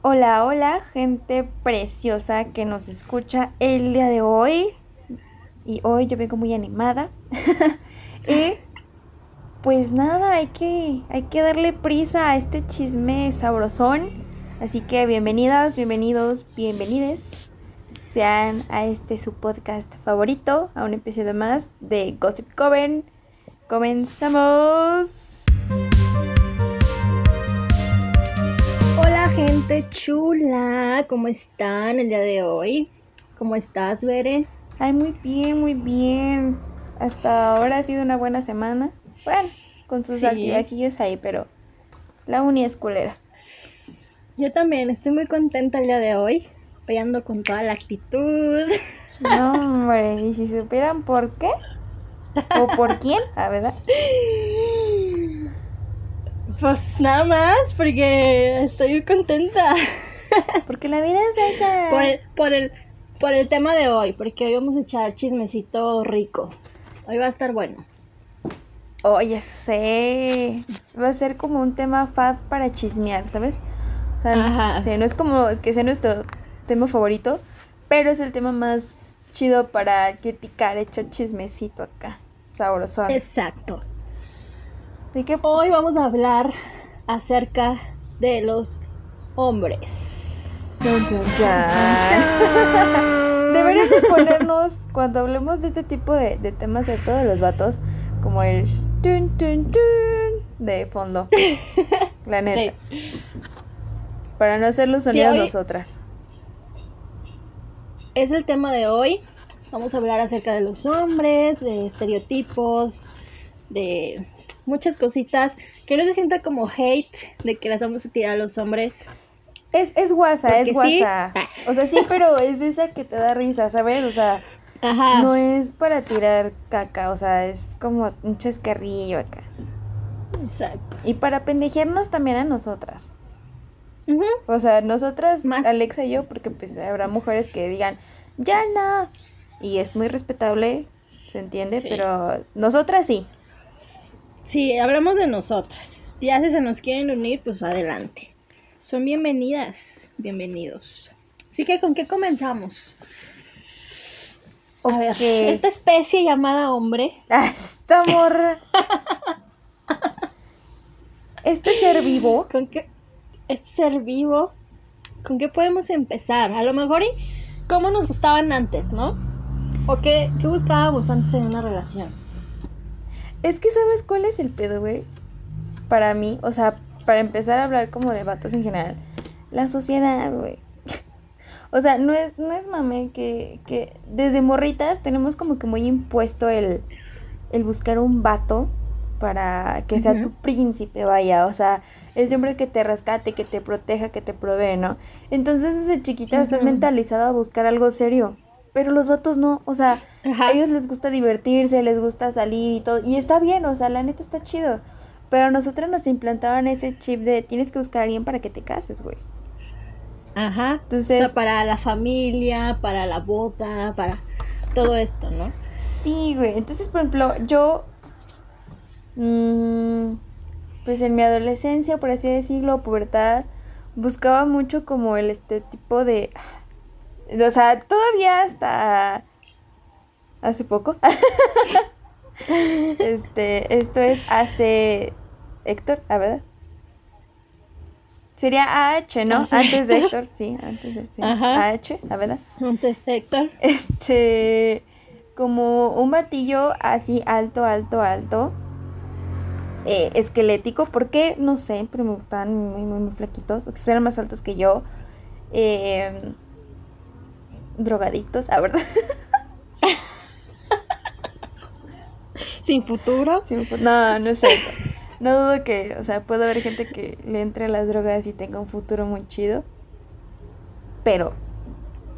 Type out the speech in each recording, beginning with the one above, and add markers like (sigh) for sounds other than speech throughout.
Hola, hola, gente preciosa que nos escucha el día de hoy. Y hoy yo vengo muy animada. (laughs) y pues nada, hay que, hay que darle prisa a este chisme sabrosón. Así que bienvenidas, bienvenidos, bienvenides. Sean a este su podcast favorito, a un episodio más de Gossip Coven. Comenzamos. Hola gente chula, ¿cómo están el día de hoy? ¿Cómo estás, Bere? Ay, muy bien, muy bien. Hasta ahora ha sido una buena semana. Bueno, con sus Sí. altibajillos ahí, pero la uni es culera. Yo también estoy muy contenta el día de hoy. Hoy ando con toda la actitud. No, hombre, y si supieran por qué o por quién, a verdad. (laughs) Pues nada más, porque estoy contenta. (laughs) Porque la vida es ella. Por el, por el, por el tema de hoy, porque hoy vamos a echar chismecito rico. Hoy va a estar bueno. Oye, sé. Va a ser como un tema fab para chismear, ¿sabes? O sea, Ajá. no es como que sea nuestro tema favorito, pero es el tema más chido para criticar, echar chismecito acá. Sabrosón. Exacto. Así que Hoy vamos a hablar acerca de los hombres. Deberían de ponernos, cuando hablemos de este tipo de, de temas, sobre todo de los vatos, como el tun, tun, tun de fondo. La neta. Para no hacer los Sí, sonidos hoy- nosotras. Es el tema de hoy. Vamos a hablar acerca de los hombres, de estereotipos, de muchas cositas. Que no se sienta como hate de que las vamos a tirar a los hombres. Es, es guasa, es sí. guasa. O sea, sí, pero es de esa que te da risa, ¿sabes? O sea, Ajá. no es para tirar caca, o sea, es como un chascarrillo acá. Exacto. Y para pendejearnos también a nosotras. O sea, nosotras, Más. Alexa y yo, porque pues habrá mujeres que digan, ya no. Y es muy respetable, se entiende, Sí. pero nosotras sí. Sí, hablamos de nosotras. Ya si se nos quieren unir, pues adelante. Son bienvenidas, bienvenidos. Así que, ¿con qué comenzamos? A ver, Ok. esta especie llamada hombre (laughs) Ah, esta morra. Este ser vivo. ¿Con qué? Este ser vivo. ¿Con qué podemos empezar? A lo mejor y cómo nos gustaban antes, ¿no? ¿O qué, qué buscábamos antes en una relación? Es que sabes cuál es el pedo, güey. Para mí, o sea, para empezar a hablar como de vatos en general. La sociedad, güey. (laughs) O sea, no es, no es mame que, que desde morritas tenemos como que muy impuesto el, el buscar un vato para que sea tu príncipe, vaya. O sea, ese hombre que te rescate, que te proteja, que te provee, ¿no? Entonces desde chiquita estás mentalizada a buscar algo serio. Pero los vatos no, o sea, Ajá. a ellos les gusta divertirse, les gusta salir y todo. Y está bien, o sea, la neta está chido. Pero a nosotros nos implantaban ese chip de tienes que buscar a alguien para que te cases, güey. Ajá. Entonces- o sea, para la familia, para la boda, para todo esto, ¿no? Sí, güey. Entonces, por ejemplo, yo. mm, pues en mi adolescencia, por así decirlo, pubertad, buscaba mucho como el este tipo de. O sea, todavía hasta. Hace poco. (laughs) este, esto es hace. Héctor, ¿a verdad? Sería AH, ¿no? Sí. Antes de Héctor, (laughs) sí, antes de. Sí. Ajá. AH, ¿a verdad? Antes, Héctor. este, como un batillo así alto, alto, alto, eh, esquelético, ¿por qué? No sé, pero me gustaban muy, muy, muy flaquitos, o que estuvieran más altos que yo, eh, drogadictos, a verdad, (laughs) Sin futuro. Pues, no, no es cierto, no dudo que, o sea, puede haber gente que le entre a las drogas y tenga un futuro muy chido, pero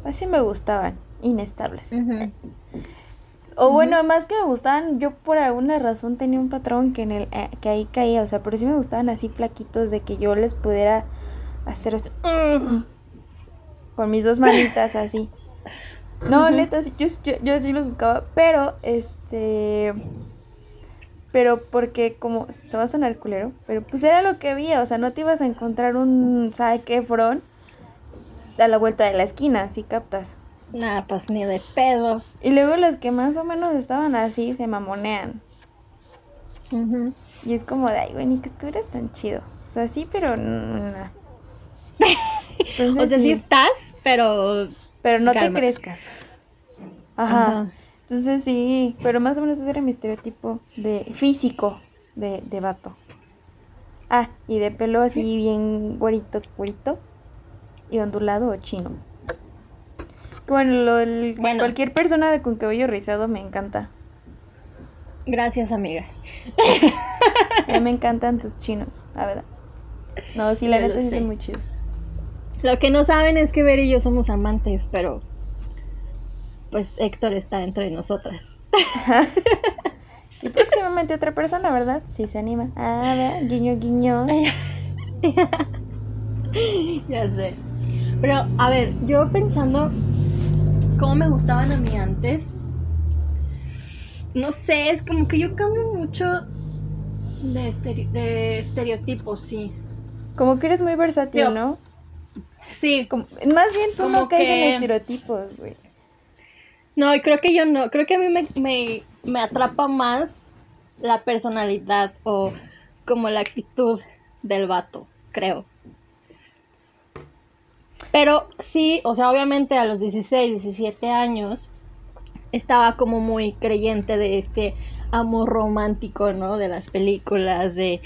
así me gustaban, inestables. O bueno, más que me gustaban, yo por alguna razón tenía un patrón que en el eh, que ahí caía, o sea, pero sí me gustaban así flaquitos de que yo les pudiera hacer así, con mis dos manitas así. No, neta, yo, yo, yo sí los buscaba, pero este pero porque como se va a sonar culero, pero pues era lo que había, o sea, no te ibas a encontrar un Zac Efron a la vuelta de la esquina, si captas. Nada, pues ni de pedo. Y luego los que más o menos estaban así se mamonean. Y es como de, ay, güey, ni que estuvieras tan chido. O sea, sí, pero no. (laughs) o sea, sí. estás, pero... Pero no te crezcas. Ajá. Entonces sí, pero más o menos ese era mi estereotipo de físico de, de vato. Ah, y de pelo así bien güerito, güerito. Y ondulado o chino. Bueno, lo, cualquier persona de con cabello rizado me encanta. Gracias, amiga. A me encantan tus chinos, la verdad. No, sí, la neta sí son muy chidos. Lo que no saben es que Ver y yo somos amantes, pero pues Héctor está entre nosotras. (laughs) y próximamente otra persona, ¿verdad? Sí, se anima. Ah, vea, guiño, guiño. (laughs) ya sé. Pero, a ver, yo pensando cómo me gustaban a mí antes, no sé, es como que yo cambio mucho de, de estereotipos, sí. Como que eres muy versátil, ¿no? Sí. más bien tú no caes en estereotipos, güey. No, y creo que yo no. Creo que a mí me, me, atrapa más la personalidad o como la actitud del vato, creo. Pero sí, o sea, obviamente a los 16, 17 años estaba como muy creyente de este amor romántico, ¿no? De las películas, de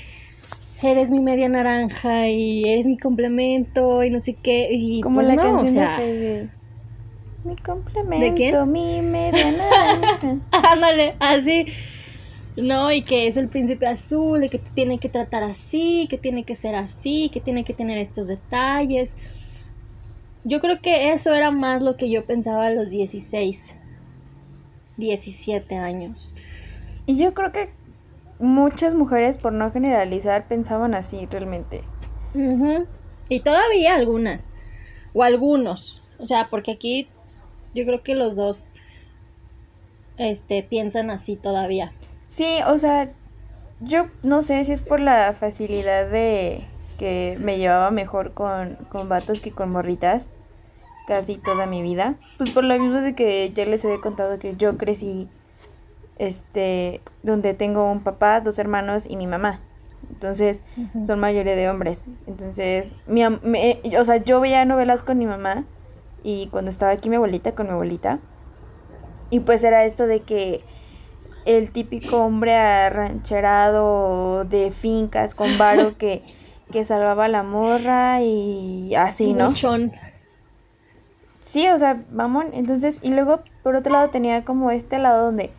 eres mi media naranja y eres mi complemento y no sé qué. Y Como pues la canción de Mi complemento, mi media naranja. (laughs) Ándale, así. No, y que es el príncipe azul y que te tiene que tratar así, que tiene que ser así, que tiene que tener estos detalles. Yo creo que eso era más lo que yo pensaba a los 16, 17 años. Y yo creo que muchas mujeres, por no generalizar, pensaban así realmente. Y todavía algunas, o algunos, o sea, porque aquí yo creo que los dos este, piensan así todavía. Sí, o sea, yo no sé si es por la facilidad de que me llevaba mejor con, con vatos que con morritas casi toda mi vida. Pues por lo mismo de que ya les había contado que yo crecí este, donde tengo un papá, dos hermanos y mi mamá. Entonces, son mayoría de hombres. Entonces, mi, o sea, yo veía novelas con mi mamá y cuando estaba aquí mi abuelita con mi abuelita. Y pues era esto de que el típico hombre arrancherado de fincas con varo que, (laughs) que salvaba a la morra y así, ¿no? Sí, o sea, mamón. Entonces, y luego por otro lado tenía como este lado donde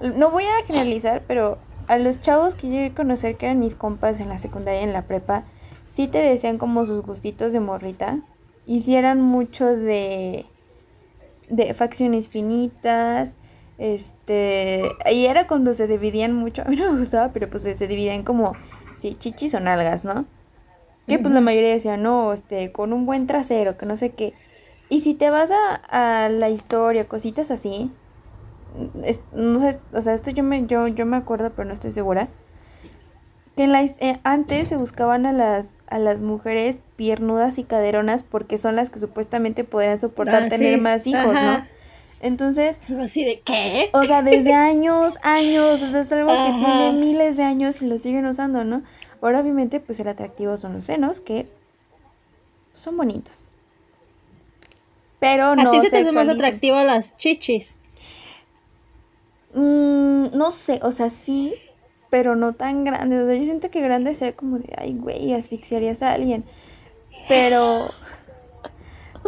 no voy a generalizar, pero a los chavos que llegué a conocer que eran mis compas en la secundaria y en la prepa, sí te decían como sus gustitos de morrita. Hicieran mucho de, de facciones finitas. Este, y era cuando se dividían mucho. (laughs) A mí no me gustaba, pero pues se dividían como, sí, chichis o nalgas, ¿no? Que pues la mayoría decía, no, este, con un buen trasero, que no sé qué. Y si te vas a, a la historia, cositas así, no sé, o sea, esto yo me, yo, yo me acuerdo, pero no estoy segura. Que en la, eh, antes se buscaban a las, a las mujeres piernudas y caderonas porque son las que supuestamente podrían soportar ah, tener más hijos, ¿no? Entonces. Así de qué? O sea, desde años, años. O sea, es algo que tiene miles de años y lo siguen usando, ¿no? Ahora, obviamente, pues el atractivo son los senos, que son bonitos. Pero no. ¿A ti se te hace más atractivo las chichis? Mm, no sé, o sea, sí, pero no tan grande. O sea, yo siento que grande sería como de, ay, güey, asfixiarías a alguien. Pero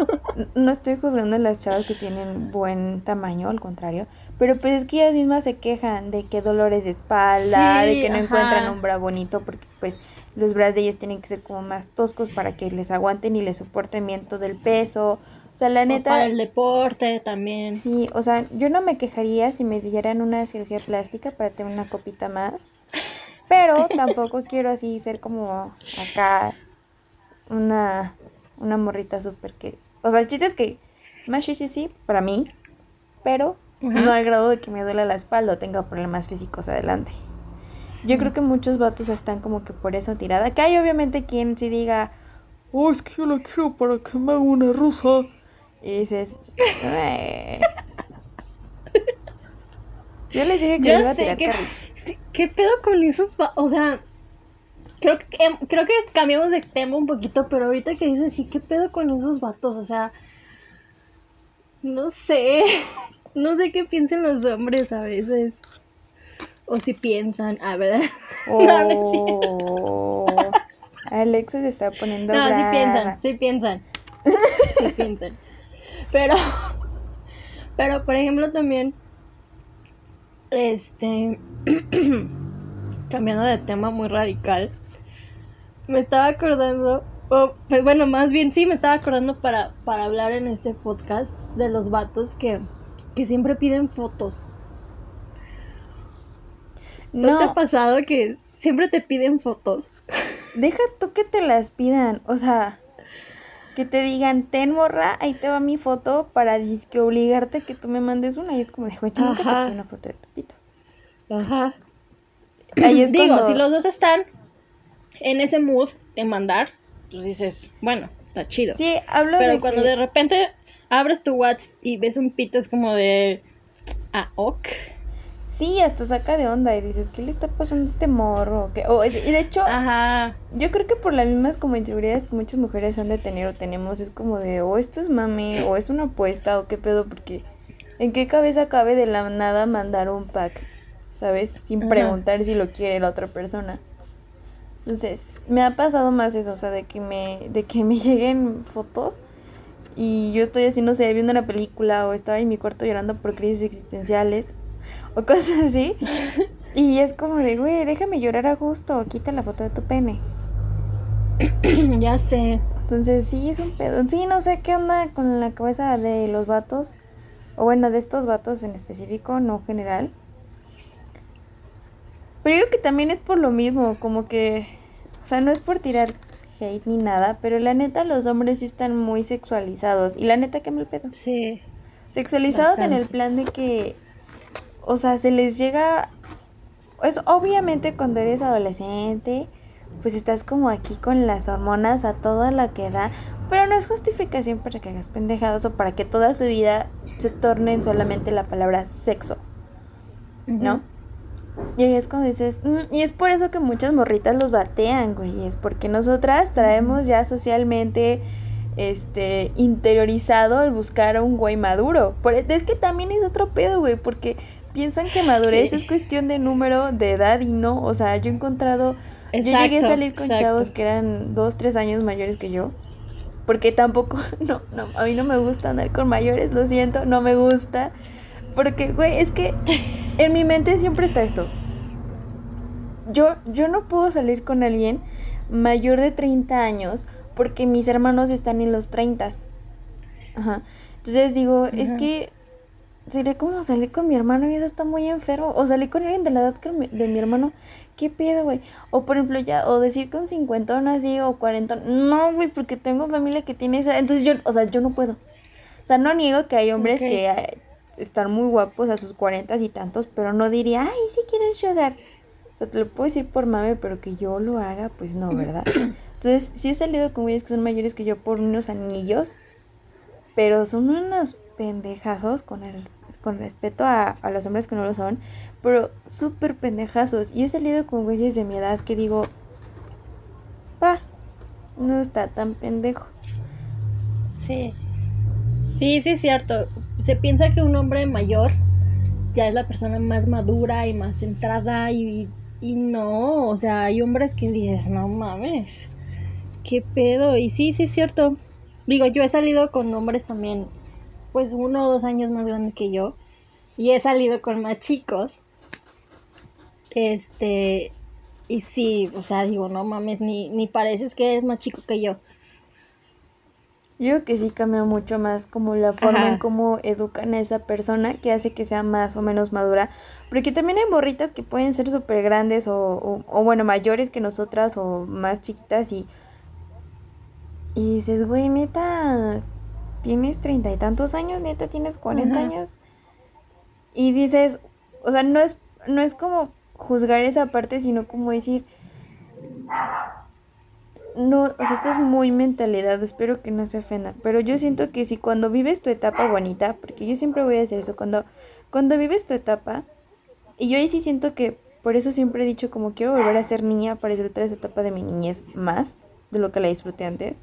(laughs) no estoy juzgando a las chavas que tienen buen tamaño, al contrario. Pero pues es que ellas mismas se quejan de que dolores de espalda, de que no encuentran un bra bonito, porque pues los bras de ellas tienen que ser como más toscos para que les aguanten y les soporten bien todo el peso. O sea, la neta. para el deporte también. Sí, o sea, yo no me quejaría si me dieran una cirugía plástica para tener una copita más. Pero (laughs) tampoco quiero así ser como acá una, una morrita súper que. O sea, el chiste es que más chichi sí, para mí, pero no al grado de que me duele la espalda o tenga problemas físicos adelante. Yo creo que muchos vatos están como que por eso tirada. Que hay obviamente quien sí diga, oh, es que yo la quiero para que me haga una rusa. Y dices. (laughs) Yo les dije que Ya iba a tirar que- ¿Qué pedo con esos? O sea, creo que, em, creo que cambiamos de tema un poquito, pero ahorita que dices, sí, ¿qué pedo con esos vatos? O sea, no sé. (laughs) No sé qué piensan los hombres a veces. O si piensan, ah, ¿verdad? (laughs) No, no cierto. Oh. Alexa se está poniendo No, sí brava. piensan, sí piensan. (laughs) Sí piensan. Pero, pero por ejemplo también, este, (clears throat) cambiando de tema muy radical, me estaba acordando, o, pues bueno, más bien sí, me estaba acordando para, para hablar en este podcast de los vatos que, que siempre piden fotos. ¿No, te ha pasado que siempre te piden fotos? deja tú que te las pidan. O sea, que te digan, ten morra, ahí te va mi foto para disque obligarte a que tú me mandes una. Y es como de, güey, nunca te una foto de tu pito. Ajá. Ahí es Digo, cuando- si los dos están en ese mood de mandar, pues dices, bueno, está chido. Sí, hablo Pero de cuando que- de repente abres tu WhatsApp y ves un pito, es como de. Ah, ok. Sí, hasta saca de onda y dices, ¿qué le está pasando a este morro? ¿Qué? O- y de hecho, Ajá. yo creo que por las mismas como inseguridades que muchas mujeres han de tener o tenemos, es como de, o esto es mame, o es una apuesta, o qué pedo, porque ¿en qué cabeza cabe de la nada mandar un pack? ¿Sabes? Sin Ajá. preguntar si lo quiere la otra persona. Entonces, me ha pasado más eso, o sea, de que me, de que me (laughs) lleguen fotos y yo estoy así, no sé, viendo una película o estaba en mi cuarto llorando por crisis existenciales o (laughs) cosas así. Y es como de, güey, déjame llorar a gusto, quita la foto de tu pene. (coughs) ya sé. Entonces, sí, es un pedo. Sí, no sé qué onda con la cabeza de los vatos. O bueno, de estos vatos en específico, no general. Pero yo creo que también es por lo mismo, como que, sea, no es por tirar hate ni nada, pero la neta los hombres sí están muy sexualizados. Y la neta, qué mal pedo. Sí. Sexualizados en el plan de que, o sea, se les llega, es obviamente cuando eres adolescente, pues estás como aquí con las hormonas a toda la que da, pero no es justificación para que hagas pendejadas o para que toda su vida se torne en solamente la palabra sexo, ¿no? Y ahí es cuando dices, "Mm", y es por eso que muchas morritas los batean, güey, es porque nosotras traemos ya socialmente este interiorizado el buscar a un güey maduro. Por, e, es que también es otro pedo, güey, porque piensan que madurez Sí. es cuestión de número, de edad y no, o sea, yo he encontrado, yo llegué a salir con exacto. chavos que eran dos, tres años mayores que yo. Porque tampoco, (laughs) no, no, a mí no me gusta andar con mayores, lo siento, no me gusta. Porque, güey, es que en mi mente siempre está esto. Yo, yo no puedo salir con alguien mayor de 30 años porque mis hermanos están en los 30. Ajá. Entonces digo, es que sería como salir con mi hermano y eso está muy enfermo. O salir con alguien de la edad de mi hermano. ¿Qué pedo, güey? O por ejemplo, ya, o decir con cincuentón así o cuarentón. No, güey, porque tengo familia que tiene esa. Entonces yo, o sea, yo no puedo. O sea, no niego que hay hombres que están muy guapos a sus cuarentas y tantos, pero no diría, ay, sí quiero sugar. O sea, te lo puedo decir por mame, pero que yo lo haga, pues no, ¿verdad? (clears throat) Entonces, sí he salido con güeyes que son mayores que yo por unos anillos, pero son unos pendejazos con el con respeto a, a los hombres que no lo son, pero súper pendejazos. Y he salido con güeyes de mi edad que digo, pa, no está tan pendejo. Sí. Sí, sí es cierto. Se piensa que un hombre mayor ya es la persona más madura y más centrada y, y no, o sea, hay hombres que dices, no mames, qué pedo. Y sí, sí es cierto. Digo, yo he salido con hombres también, pues uno o dos años más grandes que yo. Y he salido con más chicos. Este, y sí, o sea, digo, no mames, ni, ni pareces que es más chico que yo. Yo creo que sí cambia mucho más como la forma en cómo educan a esa persona que hace que sea más o menos madura. Porque también hay morritas que pueden ser súper grandes o, o, o, bueno, mayores que nosotras o más chiquitas y, y dices, güey, neta, tienes treinta y tantos años, neta, tienes cuarenta años. Y dices, o sea, no es, no es como juzgar esa parte, sino como decir, no, o sea, esto es muy mentalidad, espero que no se ofendan, pero yo siento que si cuando vives tu etapa bonita, porque yo siempre voy a decir eso, cuando, cuando vives tu etapa, y yo ahí sí siento que, por eso siempre he dicho como quiero volver a ser niña para disfrutar esa etapa de mi niñez más de lo que la disfruté antes,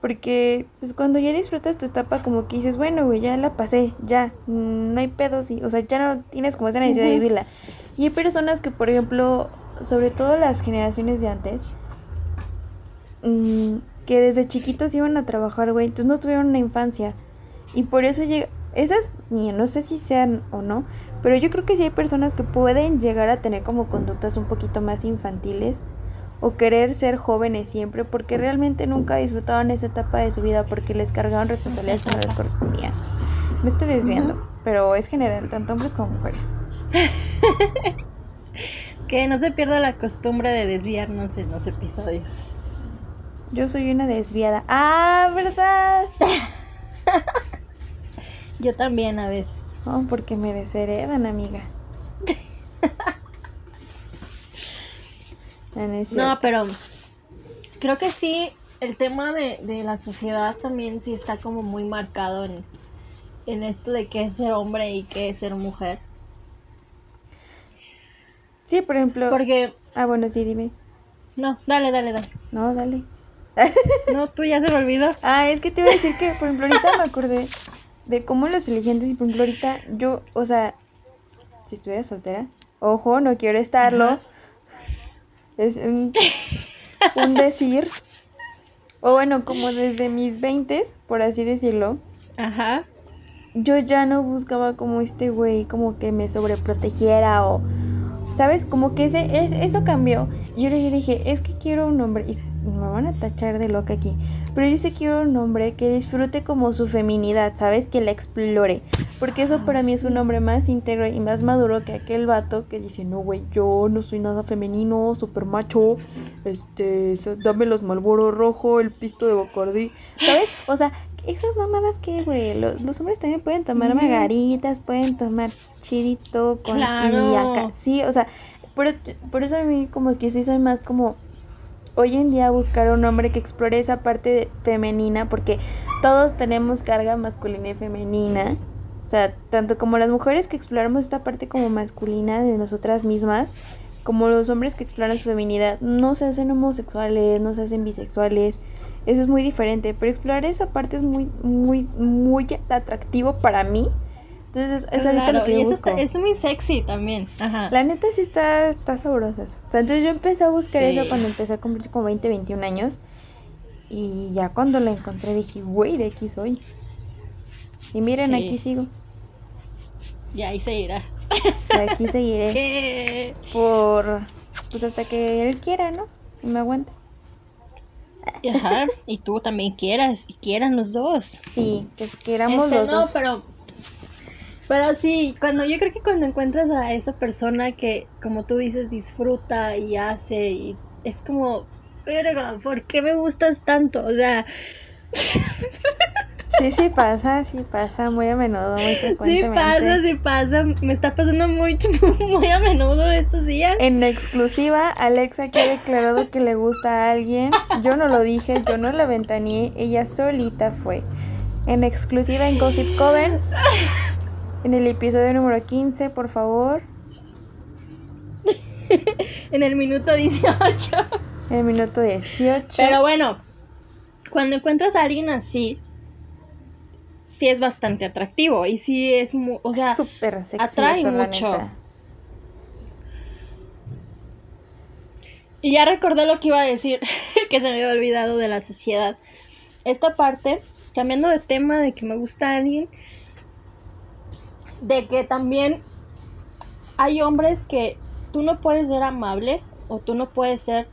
porque pues cuando ya disfrutas tu etapa como que dices, bueno, güey, ya la pasé, ya, no hay pedos, y, o sea, ya no tienes como esa necesidad de vivirla. Y hay personas que, por ejemplo, sobre todo las generaciones de antes, Mm, que desde chiquitos iban a trabajar, güey, entonces no tuvieron una infancia. Y por eso llega, esas, no sé si sean o no, pero yo creo que sí hay personas que pueden llegar a tener como conductas un poquito más infantiles o querer ser jóvenes siempre porque realmente nunca disfrutaban esa etapa de su vida porque les cargaban responsabilidades que no les correspondían. Me estoy desviando, pero es general, tanto hombres como mujeres. (laughs) que no se pierda la costumbre de desviarnos en los episodios. Yo soy una desviada. Ah, ¿verdad? (laughs) Yo también a veces. Oh, porque me desheredan, amiga. (laughs) no, pero creo que sí, el tema de, la sociedad también sí está como muy marcado en, en esto de qué es ser hombre y qué es ser mujer. Sí, por ejemplo. Porque. Ah, bueno, sí, dime. No, dale, dale, dale. No, dale. No, tú ya se me olvidó. (laughs) Ah, es que te iba a decir que, por ejemplo, ahorita me acordé de cómo los inteligentes, y por ejemplo, ahorita yo, o sea, si estuviera soltera, ojo, no quiero estarlo. Es un, un decir. O bueno, como desde mis 20, por así decirlo. Ajá. Yo ya no buscaba como este güey, como que me sobreprotegiera o. ¿Sabes? Como que ese, eso cambió. Y ahora yo dije, es que quiero un hombre me van a tachar de loca aquí. Pero yo sí quiero un hombre que disfrute como su feminidad, ¿sabes? Que la explore. Porque eso para mí es un hombre más íntegro y más maduro que aquel vato que dice, no, güey, yo no soy nada femenino, super macho, este, dame los Malboro rojo, el pisto de Bacardi, ¿sabes? O sea, esas mamadas que, güey, los, hombres también pueden tomar margaritas, pueden tomar chidito con claro. Sí, o sea, por, por eso a mí como que sí soy más como hoy en día buscar un hombre que explore esa parte femenina, porque todos tenemos carga masculina y femenina. O sea, tanto como las mujeres que exploramos esta parte como masculina de nosotras mismas, como los hombres que exploran su feminidad, no se hacen homosexuales, no se hacen bisexuales. Eso es muy diferente, pero explorar esa parte es muy, muy, muy atractivo para mí entonces es, ahorita lo que yo busco. es muy sexy también. Ajá. La neta sí está, está sabrosa eso. O sea, entonces yo empecé a buscar eso cuando empecé a cumplir como 20, 21 años. Y ya cuando la encontré dije, güey, de aquí soy. Y miren, aquí sigo. Y ahí seguirá. Y aquí seguiré. (laughs) Por. Pues hasta que él quiera, ¿no? Y me aguante. Ajá, y tú también quieras, y quieran los dos. Sí, que queramos este, los dos. No, pero pero sí, cuando yo creo que cuando encuentras a esa persona que, como tú dices, disfruta y hace y es como, pero ¿por qué me gustas tanto? O sea... (laughs) Sí, sí pasa, sí pasa muy a menudo, muy frecuentemente. Sí pasa, sí pasa. Me está pasando muy, (laughs) muy a menudo estos días. En exclusiva, Alexa que ha declarado que le gusta a alguien. Yo no lo dije, yo no la ventaneé, ella solita fue. En exclusiva en Gossip Coven, (laughs) en el episodio número 15, por favor. (laughs) en el minuto 18. En el minuto 18. Pero bueno, cuando encuentras a alguien así, sí es bastante atractivo y sí es, o sea, súper sexy atrae mucho. Y ya recordé lo que iba a decir, (laughs) que se me había olvidado de la sociedad. Esta parte, cambiando de tema de que me gusta alguien, de que también hay hombres que tú no puedes ser amable o tú no puedes ser,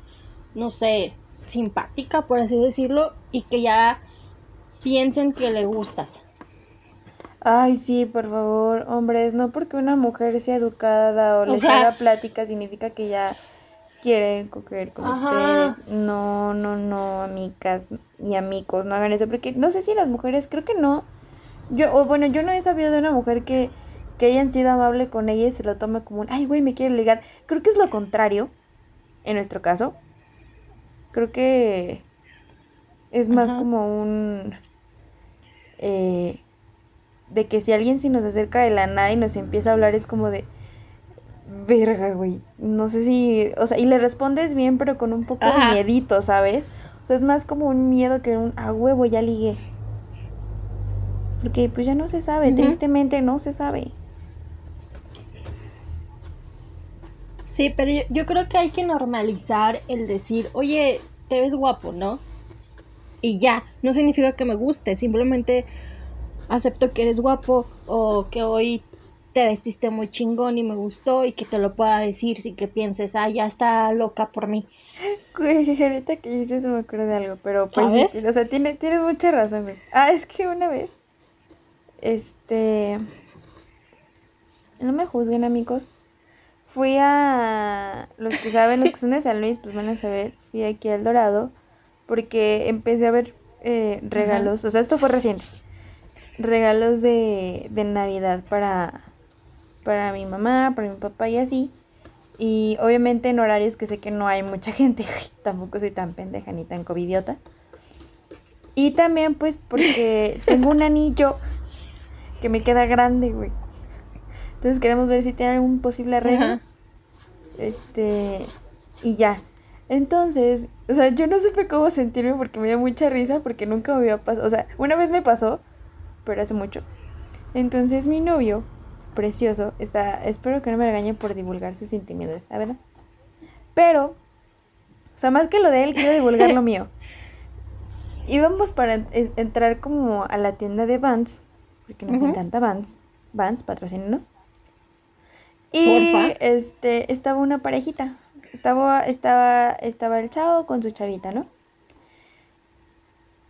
no sé, simpática, por así decirlo, y que ya piensen que le gustas. Ay, sí, por favor, hombres, no porque una mujer sea educada o, les haga plática significa que ya quieren coger con ustedes. No, no, no, amigas y amigos, no hagan eso, porque no sé si las mujeres, creo que no. Yo, o bueno, yo no he sabido de una mujer que que hayan sido amable con ella y se lo tome como un, ay, güey, me quiere ligar. Creo que es lo contrario, en nuestro caso. Creo que es más como un... Eh, de que si alguien se nos acerca de la nada y nos empieza a hablar es como de... Verga, güey. No sé si... O sea, y le respondes bien, pero con un poco de miedito, ¿sabes? O sea, es más como un miedo que un... A huevo, ya ligué. Porque pues ya no se sabe, tristemente no se sabe. Sí, pero yo, creo que hay que normalizar el decir, oye, te ves guapo, ¿no? Y ya, no significa que me guste, simplemente acepto que eres guapo o que hoy te vestiste muy chingón y me gustó y que te lo pueda decir sin que pienses, ah, ya está loca por mí. (laughs) Güey, ahorita que dices me acuerdo de algo, pero pues o sea, tiene, tienes mucha razón, güey. Ah, es que una vez, este, no me juzguen amigos, fui a, los que saben, los que son de San Luis, pues van a saber, fui aquí al Dorado, porque empecé a ver eh, regalos, o sea, esto fue reciente, regalos de, de Navidad para, para mi mamá, para mi papá y así. Y obviamente en horarios que sé que no hay mucha gente, (laughs) tampoco soy tan pendeja ni tan covidiota. Y también pues porque tengo un anillo que me queda grande, güey. Entonces queremos ver si tiene algún posible arreglo. Este, y ya. Entonces, o sea, yo no supe cómo sentirme porque me dio mucha risa porque nunca me había pasado. O sea, una vez me pasó, pero hace mucho. Entonces mi novio, precioso, está, espero que no me regañe por divulgar sus intimidades, ¿la verdad? Pero, o sea, más que lo de él, quiero divulgar lo (laughs) mío. Íbamos para entrar como a la tienda de Vans, porque nos encanta Vans. Vans, patrocínenos. Y este, estaba una parejita. Estaba, estaba, estaba el chavo con su chavita, ¿no?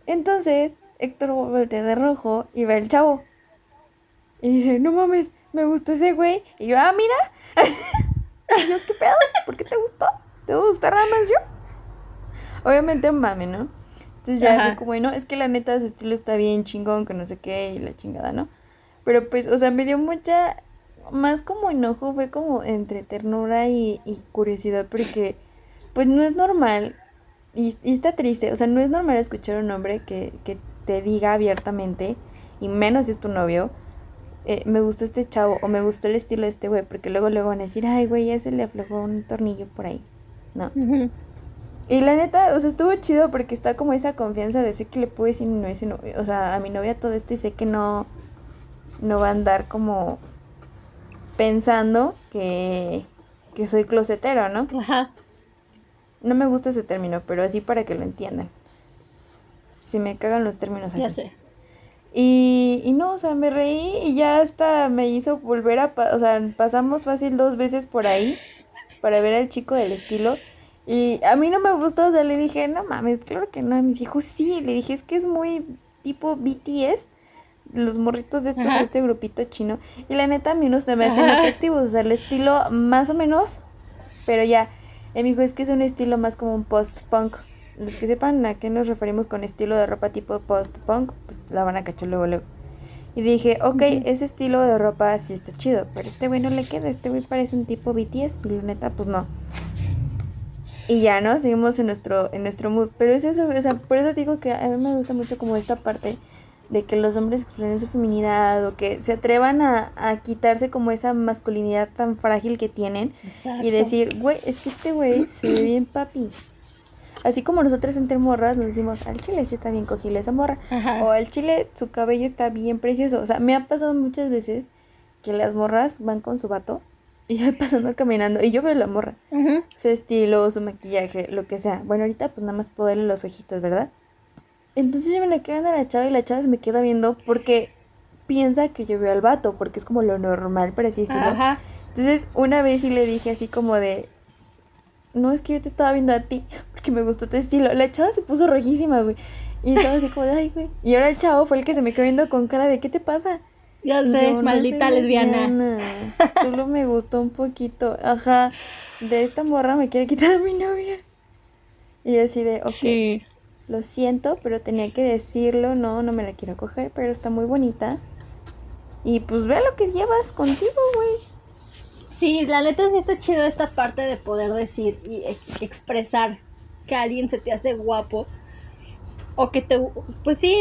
Entonces, Héctor voltea de rojo y ve al chavo. Y dice, no mames, me gustó ese güey. Y yo, ah, mira. (laughs) y yo, ¿qué pedo? ¿Por qué te gustó? ¿Te gusta nada más yo? Obviamente mame, ¿no? Entonces ya dijo, bueno, es que la neta su estilo está bien chingón, que no sé qué, y la chingada, ¿no? Pero pues, o sea, me dio mucha, más como enojo, fue como entre ternura y, y curiosidad, porque pues no es normal, y, y, está triste, o sea, no es normal escuchar a un hombre que, que te diga abiertamente, y menos si es tu novio, eh, me gustó este chavo o me gustó el estilo de este güey, porque luego le van a decir, ay, güey, ya se le aflojó un tornillo por ahí. No. Y la neta, o sea, estuvo chido porque está como esa confianza de sé que le puedo decir no es o sea, a mi novia todo esto y sé que no, no va a andar como pensando que, que soy closetero, ¿no? Ajá. No me gusta ese término, pero así para que lo entiendan. Si me cagan los términos así. Ya sé. Y, y no, o sea, me reí y ya hasta me hizo volver a, o sea, pasamos fácil dos veces por ahí para ver al chico del estilo. Y a mí no me gustó, o sea, le dije, no mames, claro que no. Y me dijo, sí, le dije, es que es muy tipo BTS, los morritos de, estos, de este grupito chino. Y la neta, a mí no se me hacen atractivos, o sea, el estilo más o menos, pero ya. Y me dijo, es que es un estilo más como un post-punk los que sepan a qué nos referimos con estilo de ropa tipo post-punk, pues la van a cachar luego, luego. Y dije, ok, ese estilo de ropa sí está chido, pero este güey no le queda, este güey parece un tipo BTS, y la neta, pues no. Y ya, ¿no? Seguimos en nuestro, en nuestro mood. Pero es eso, o sea, por eso digo que a mí me gusta mucho como esta parte de que los hombres exploren su feminidad o que se atrevan a, a quitarse como esa masculinidad tan frágil que tienen y decir, güey, es que este güey se ve bien papi. Así como nosotros entre morras nos decimos, al chile sí está bien cogible esa morra. O al chile su cabello está bien precioso. O sea, me ha pasado muchas veces que las morras van con su vato y yo voy pasando caminando y yo veo la morra. Su estilo, su maquillaje, lo que sea. Bueno, ahorita pues nada más puedo verle los ojitos, ¿verdad? Entonces yo me le quedo a la chava y la chava se me queda viendo porque piensa que yo veo al vato, porque es como lo normal, para así decirlo. Entonces una vez sí le dije así como de, no es que yo te estaba viendo a ti, porque me gustó tu estilo. La chava se puso rojísima, güey. Y estaba así como de, ay, güey. Y ahora el chavo fue el que se me quedó viendo con cara de, ¿qué te pasa? Ya sé, maldita lesbiana. Solo me gustó un poquito. Ajá, de esta morra me quiere quitar a mi novia. Y así de, ok, lo siento, pero tenía que decirlo. No, no me la quiero coger, pero está muy bonita. Y pues ve lo que llevas contigo, güey. Sí, la neta sí está chido esta parte de poder decir y expresar que alguien se te hace guapo o que te pues sí,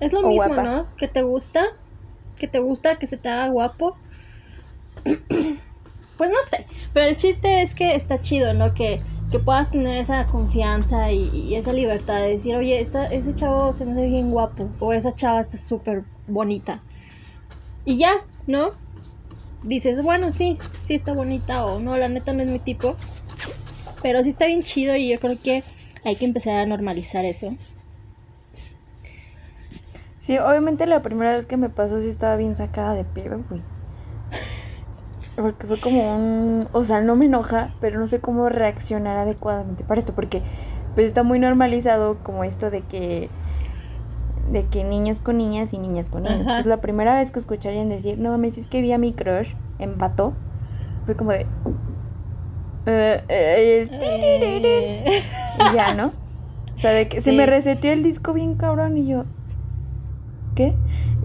es lo O mismo, guapa. ¿no? Que te gusta, que te gusta que se te haga guapo. (clears throat) pues no sé, pero el chiste es que está chido, ¿no? Que, que puedas tener esa confianza y, esa libertad de decir, oye, esta- ese chavo se me hace bien guapo o esa chava está súper bonita. Y ya, ¿no? Dices, bueno, sí, sí está bonita o no, la neta no es mi tipo. Pero sí está bien chido y yo creo que hay que empezar a normalizar eso. Sí, obviamente la primera vez que me pasó sí estaba bien sacada de pedo, güey. Porque fue como un... O sea, no me enoja, pero no sé cómo reaccionar adecuadamente para esto, porque pues está muy normalizado como esto de que... De que niños con niñas y niñas con niños. Ajá. Entonces la primera vez que escuché a alguien decir, no mames, es que vi a mi crush en Bato, fue como de... "Eh, eh, el tiririririn", Eh, y ya, ¿no? O sea, de que se me reseteó el disco bien cabrón y yo, ¿qué?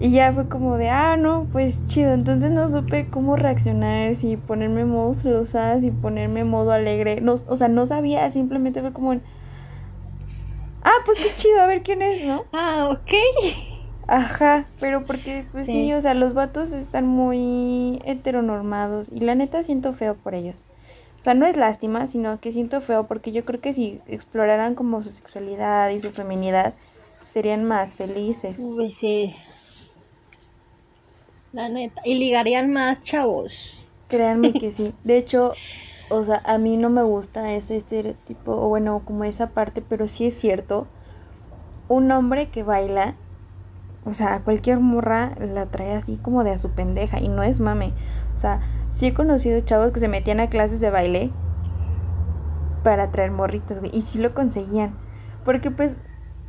Y ya fue como de, ah, no, pues chido. Entonces no supe cómo reaccionar, si ponerme modo celosa, si ponerme modo alegre. No, o sea, no sabía, simplemente fue como, en, ah, pues qué chido, a ver quién es, ¿no? ah, ok. Ajá, pero porque, pues sí. Sí. o sea, los vatos están muy heteronormados y la neta siento feo por ellos. O sea, no es lástima, sino que siento feo porque yo creo que si exploraran como su sexualidad y su feminidad, serían más felices. Uy, sí. La neta. Y ligarían más chavos. Créanme que (laughs) sí. De hecho, o sea, a mí no me gusta ese estereotipo, o bueno, como esa parte, pero sí es cierto. Un hombre que baila, o sea, cualquier morra la trae así como de a su pendeja, y no es mame. O sea, sí he conocido chavos que se metían a clases de baile para traer morritas, güey, y sí lo conseguían. Porque pues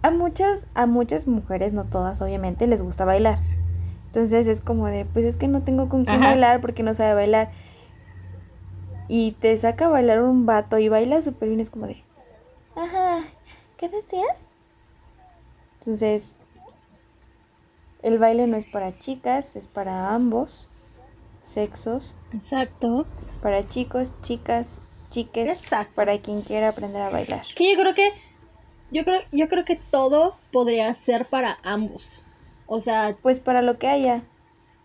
a muchas, a muchas mujeres, no todas obviamente, les gusta bailar. Entonces es como de, pues es que no tengo con quién Ajá. bailar porque no sabe bailar. Y te saca a bailar un vato y baila súper bien, es como de, ajá, ¿qué deseas? Entonces, el baile no es para chicas, es para ambos sexos, Exacto. para chicos, chicas, chiques, Exacto. para quien quiera aprender a bailar. Es que yo creo que. Yo creo, yo creo que todo podría ser para ambos. O sea, Pues para lo que haya.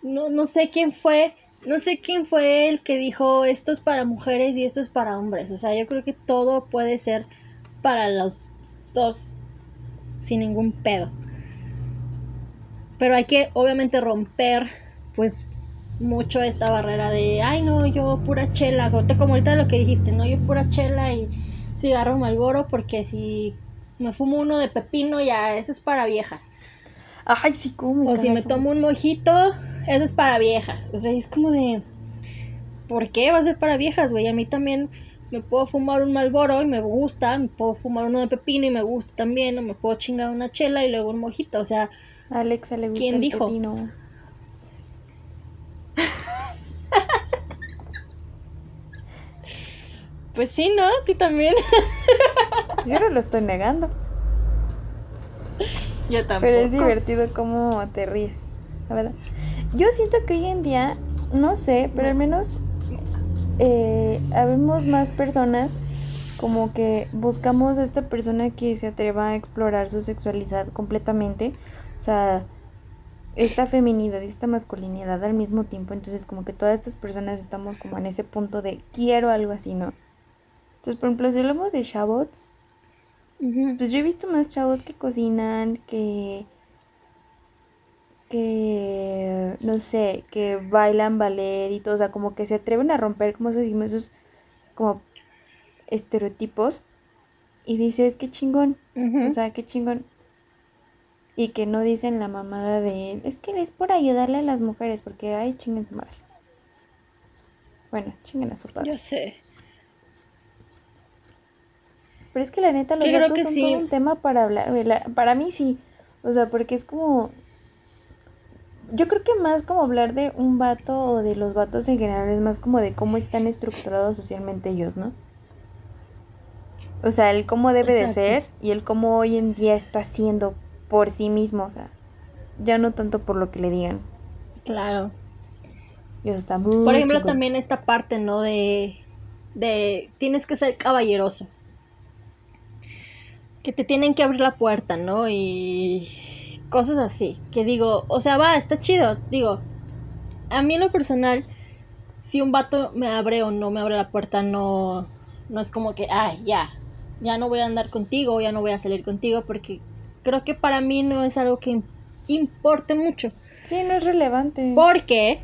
no, no sé quién fue. No sé quién fue el que dijo esto es para mujeres y esto es para hombres. O sea, yo creo que todo puede ser para los dos. Sin ningún pedo. Pero hay que obviamente romper pues mucho esta barrera de, ay no, yo pura chela, como ahorita lo que dijiste, no, yo pura chela y cigarro malboro porque si me fumo uno de pepino ya eso es para viejas. Ay, sí, cómo O si me tomo un mojito, eso es para viejas. O sea, es como de, ¿por qué va a ser para viejas, güey? A mí también me puedo fumar un malboro y me gusta, me puedo fumar uno de pepino y me gusta también, o me puedo chingar una chela y luego un mojito, o sea, A Alexa le gusta ¿Quién el dijo? pepino. Pues sí, ¿no? A ti también. Yo no lo estoy negando. Yo tampoco. Pero es divertido cómo te ríes, la verdad. Yo siento que hoy en día, no sé, pero al menos eh, habemos más personas como que buscamos a esta persona que se atreva a explorar su sexualidad completamente. O sea, esta feminidad y esta masculinidad al mismo tiempo. Entonces como que todas estas personas estamos como en ese punto de quiero algo así, ¿no? Entonces, por ejemplo, si hablamos de Shabots, Ujú. pues yo he visto más chavos que cocinan, que que no sé, que bailan ballet y todo, o sea, como que se atreven a romper como esos, esos como estereotipos y dices, qué chingón, o sea, qué chingón. Y que no dicen la mamada de, es que es por ayudarle a las mujeres, porque ay, chinguen su madre. Bueno, chinguen a su padre. Yo sé. Pero es que la neta, los Yo que son sí. todo un tema para hablar. para mí sí. O sea, porque es como. Yo creo que más como hablar de un vato o de los vatos en general es más como de cómo están estructurados socialmente ellos, ¿no? O sea, el cómo debe de ser y el cómo hoy en día está siendo por sí mismo. O sea, ya no tanto por lo que le digan. Claro. Y eso está muy Por ejemplo, también esta parte, ¿no? De, de tienes que ser caballeroso. Que te tienen que abrir la puerta, ¿no? Y cosas así. Que digo, o sea, va, está chido. Digo, a mí en lo personal, si un vato me abre o no me abre la puerta, no, no es como que, ay, ya, ya no voy a andar contigo, ya no voy a salir contigo, porque creo que para mí no es algo que importe mucho. Sí, no es relevante. Porque,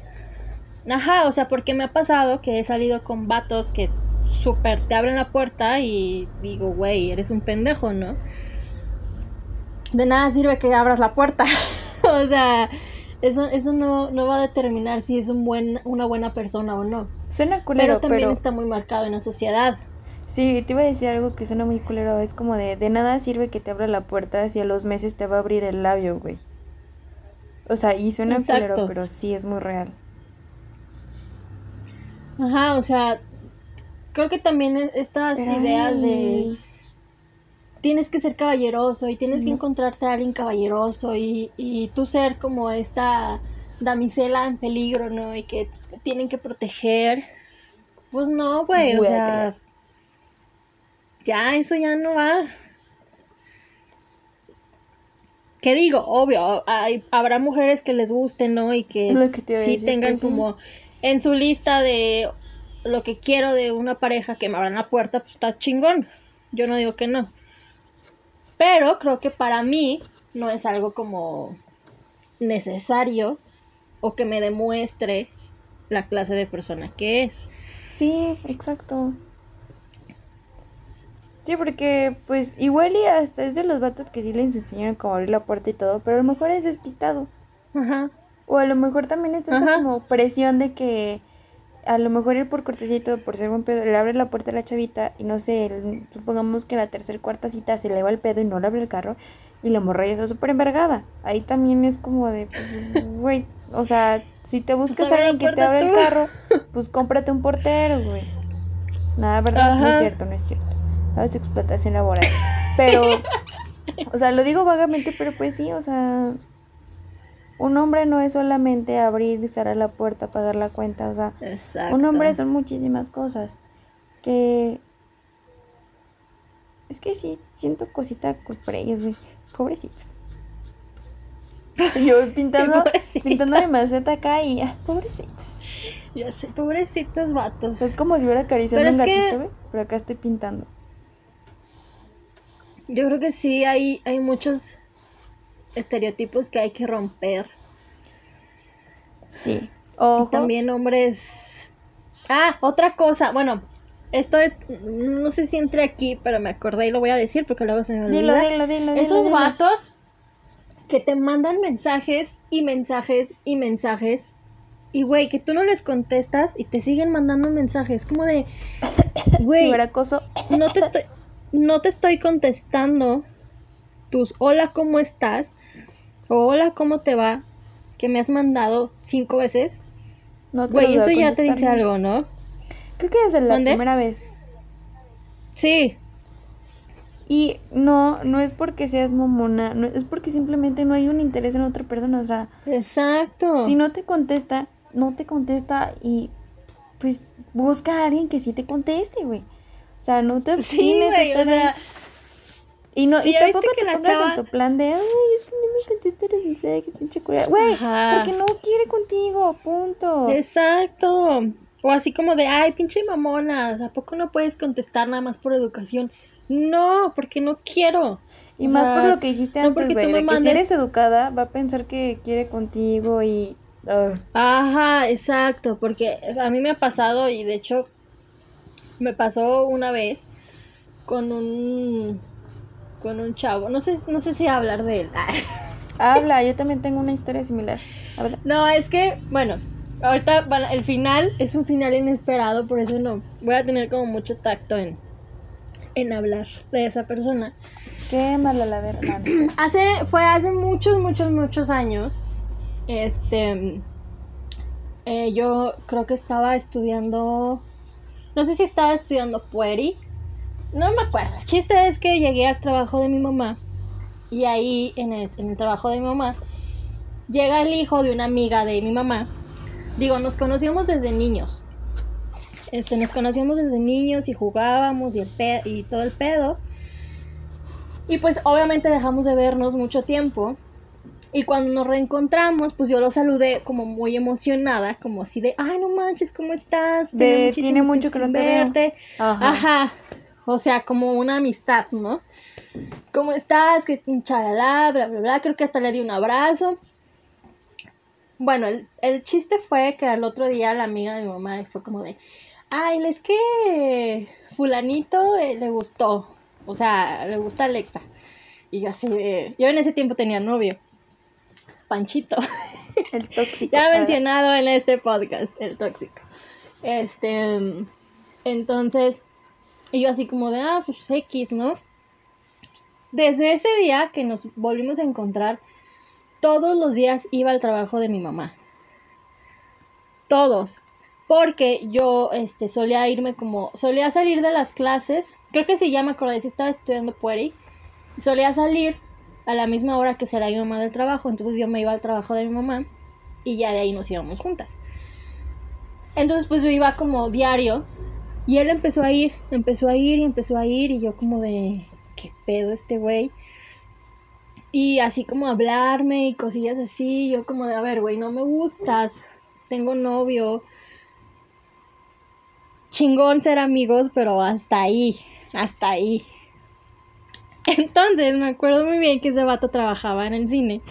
ajá, o sea, porque me ha pasado que he salido con vatos que súper te abren la puerta y digo, güey, eres un pendejo, ¿no? De nada sirve que abras la puerta. (laughs) o sea, eso, eso no, no va a determinar si es un buen, una buena persona o no. Suena culero, pero también está muy marcado en la sociedad. Sí, te iba a decir algo que suena muy culero. Es como de, de nada sirve que te abra la puerta si a los meses te va a abrir el labio, güey. O sea, y suena culero, pero sí es muy real. Ajá, o sea, creo que también estas ideas de tienes que ser caballeroso y tienes que encontrarte a alguien caballeroso y, y tú ser como esta damisela en peligro, ¿no? Y que tienen que proteger. Pues no, güey, o sea, ya eso ya no va. ¿Qué digo? Obvio, hay, habrá mujeres que les guste, ¿no? Y que, sí tengan como en su lista de lo que quiero de una pareja que me abran la puerta, pues está chingón. Yo no digo que no. Pero creo que para mí no es algo como necesario o que me demuestre la clase de persona que es. Sí, exacto. Sí, porque pues igual y hasta es de los vatos que sí les enseñaron cómo abrir la puerta y todo, pero a lo mejor es despistado. Ajá. O a lo mejor también está esa como presión de que a lo mejor él por cortesía por ser buen pedo, le abre la puerta a la chavita y no sé, supongamos que la tercera cuarta cita se le va el pedo y no le abre el carro y la morra ya está súper envergada. Ahí también es como de, pues, (laughs) güey, o sea, si te buscas pues a alguien que te abra el carro, (laughs) pues cómprate un portero, güey. Nada, verdad, no es cierto, no es cierto. No es explotación laboral. Pero, (laughs) o sea, lo digo vagamente, pero pues sí, o sea, un hombre no es solamente abrir y cerrar la puerta, pagar la cuenta, o sea, un hombre son muchísimas cosas. Que es que sí siento cosita por ellos, güey. Pobrecitos. Yo (laughs) pintando, pintando mi maceta acá y ah, pobrecitos. Ya sé, pobrecitos vatos. Es como si hubiera acariciado un gatito, güey. Pero acá estoy pintando. Yo creo que sí, hay, hay muchos estereotipos que hay que romper. Sí. Y también hombres. Ah, otra cosa. Bueno, esto es. No sé si entre aquí, pero me acordé y lo voy a decir porque luego se me olvida. Dilo, dilo, dilo. Esos vatos que te mandan mensajes y mensajes y mensajes. Y güey, que tú no les contestas y te siguen mandando mensajes. Como de. (coughs) Güey. no te estoy. No te estoy contestando tus hola, ¿cómo estás? O hola, ¿cómo te va? Que me has mandado cinco veces. No Güey, eso ya te dice algo, ¿no? Creo que desde la primera vez. Sí. Y no, no es porque seas momona, no, es porque simplemente no hay un interés en otra persona, o sea. Exacto. Si no te contesta, no te contesta y pues busca a alguien que sí te conteste, güey. O sea, no te obstines a estar y, no, y tampoco te pongas chava... en tu plan de, ay, es que no me contesta los mensajes, pinche cura. Güey, porque no quiere contigo, punto. Exacto. O así como de, ay, pinche mamona, ¿a poco no puedes contestar nada más por educación? No, porque no quiero. Y más por lo que dijiste antes, güey, de que si eres educada, va a pensar que quiere contigo y... Ajá, exacto, porque a mí me ha pasado y de hecho me pasó una vez con un con un chavo. No sé, no sé si hablar de él. (laughs) Habla, yo también tengo una historia similar. No, es que, bueno, ahorita el final es un final inesperado, por eso no voy a tener como mucho tacto en, en hablar de esa persona. Qué mala la verdad. (clears throat) Hace, fue hace muchos, muchos, muchos años. Este, eh, yo creo que estaba estudiando, no sé si estaba estudiando Pueri no me acuerdo. El chiste es que llegué al trabajo de mi mamá. Y ahí, en el, en el trabajo de mi mamá, llega el hijo de una amiga de mi mamá. Digo, nos conocíamos desde niños. Este, nos conocíamos desde niños y jugábamos y, el y todo el pedo. Y pues obviamente dejamos de vernos mucho tiempo. Y cuando nos reencontramos, pues yo lo saludé como muy emocionada, como así de, ay, no manches, ¿cómo estás? De, tiene mucho que no te verte. Ajá. Ajá. O sea, como una amistad, ¿no? ¿Cómo estás? Que chalala, bla, bla, bla. Creo que hasta le di un abrazo. Bueno, el, el chiste fue que al otro día la amiga de mi mamá fue como de, ay, es que fulanito eh, le gustó. O sea, le gusta Alexa. Y yo así de... Yo en ese tiempo tenía novio. Panchito. (laughs) El tóxico. ya mencionado en este podcast, el tóxico. Este... Entonces, y yo así como de, ah, pues X, ¿no? Desde ese día que nos volvimos a encontrar, todos los días iba al trabajo de mi mamá. Todos porque yo este, solía irme como, solía salir de las clases, creo que se llama, acordé, si estaba estudiando Pueri, solía salir a la misma hora que será mi mamá del trabajo, entonces yo me iba al trabajo de mi mamá y ya de ahí nos íbamos juntas. Entonces pues yo iba como diario y él empezó a ir, empezó a ir y empezó a ir y yo como de, ¿qué pedo este güey? Y así como hablarme y cosillas así, yo como de, a ver, güey, no me gustas, tengo novio, chingón ser amigos, pero hasta ahí, hasta ahí. (laughs) Entonces me acuerdo muy bien que ese vato trabajaba en el cine.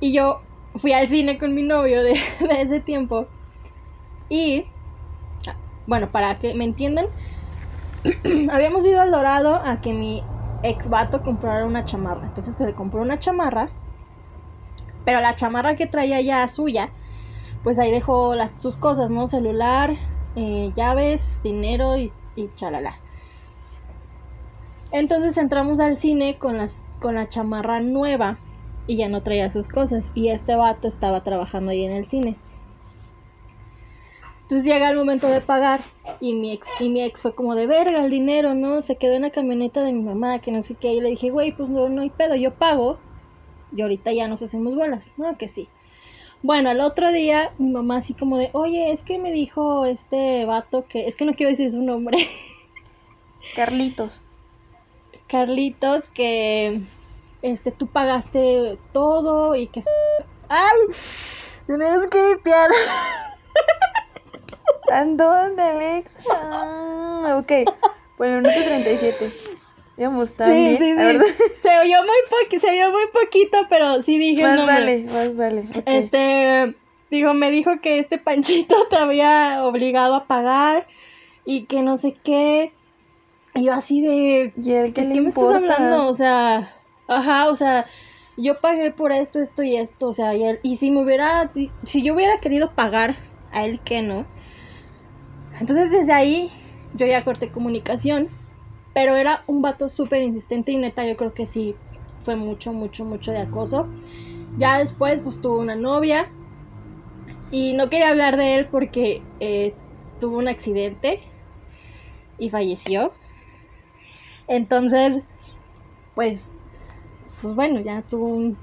Y yo fui al cine con mi novio de, (laughs) ese tiempo. Y, bueno, para que me entiendan, (clears throat) habíamos ido al Dorado a que mi ex vato comprara una chamarra. Entonces pues, se compró una chamarra. Pero la chamarra que traía ya suya, pues ahí dejó las, sus cosas, ¿no? Celular, eh, llaves, dinero y, chalala. Entonces entramos al cine con, las, con la chamarra nueva y ya no traía sus cosas. Y este vato estaba trabajando ahí en el cine. Entonces llega el momento de pagar y mi ex, y mi ex fue como de verga el dinero, ¿no? Se quedó en la camioneta de mi mamá, que no sé qué. Y le dije, güey, pues no, no hay pedo, yo pago. Y ahorita ya nos hacemos bolas. No, que sí. Bueno, al otro día mi mamá así como de, oye, es que me dijo este vato que, es que no quiero decir su nombre. (laughs) Carlitos. Carlitos, que este, tú pagaste todo y que... ¡Ay! Tenemos que limpiar. (laughs) ¿En dónde, Alex? Ah, ok, por el minuto 37. Íbamos tan sí, Sí, sí. (laughs) Se oyó muy se oyó muy poquito, pero sí dije. Más vale, más vale. Este, dijo, me dijo que este Panchito (laughs) te había obligado a pagar y que no sé qué. Y yo así de. ¿Y el que le qué me estás hablando? O sea, ajá, o sea, yo pagué por esto, esto y esto, o sea, y, y si me hubiera, si yo hubiera querido pagar a él, que no. Entonces desde ahí yo ya corté comunicación pero era un vato súper insistente y neta yo creo que sí fue mucho, mucho, mucho de acoso. Ya después pues tuvo una novia y no quería hablar de él porque eh, tuvo un accidente y falleció. Entonces, pues, pues bueno, ya tuvo un...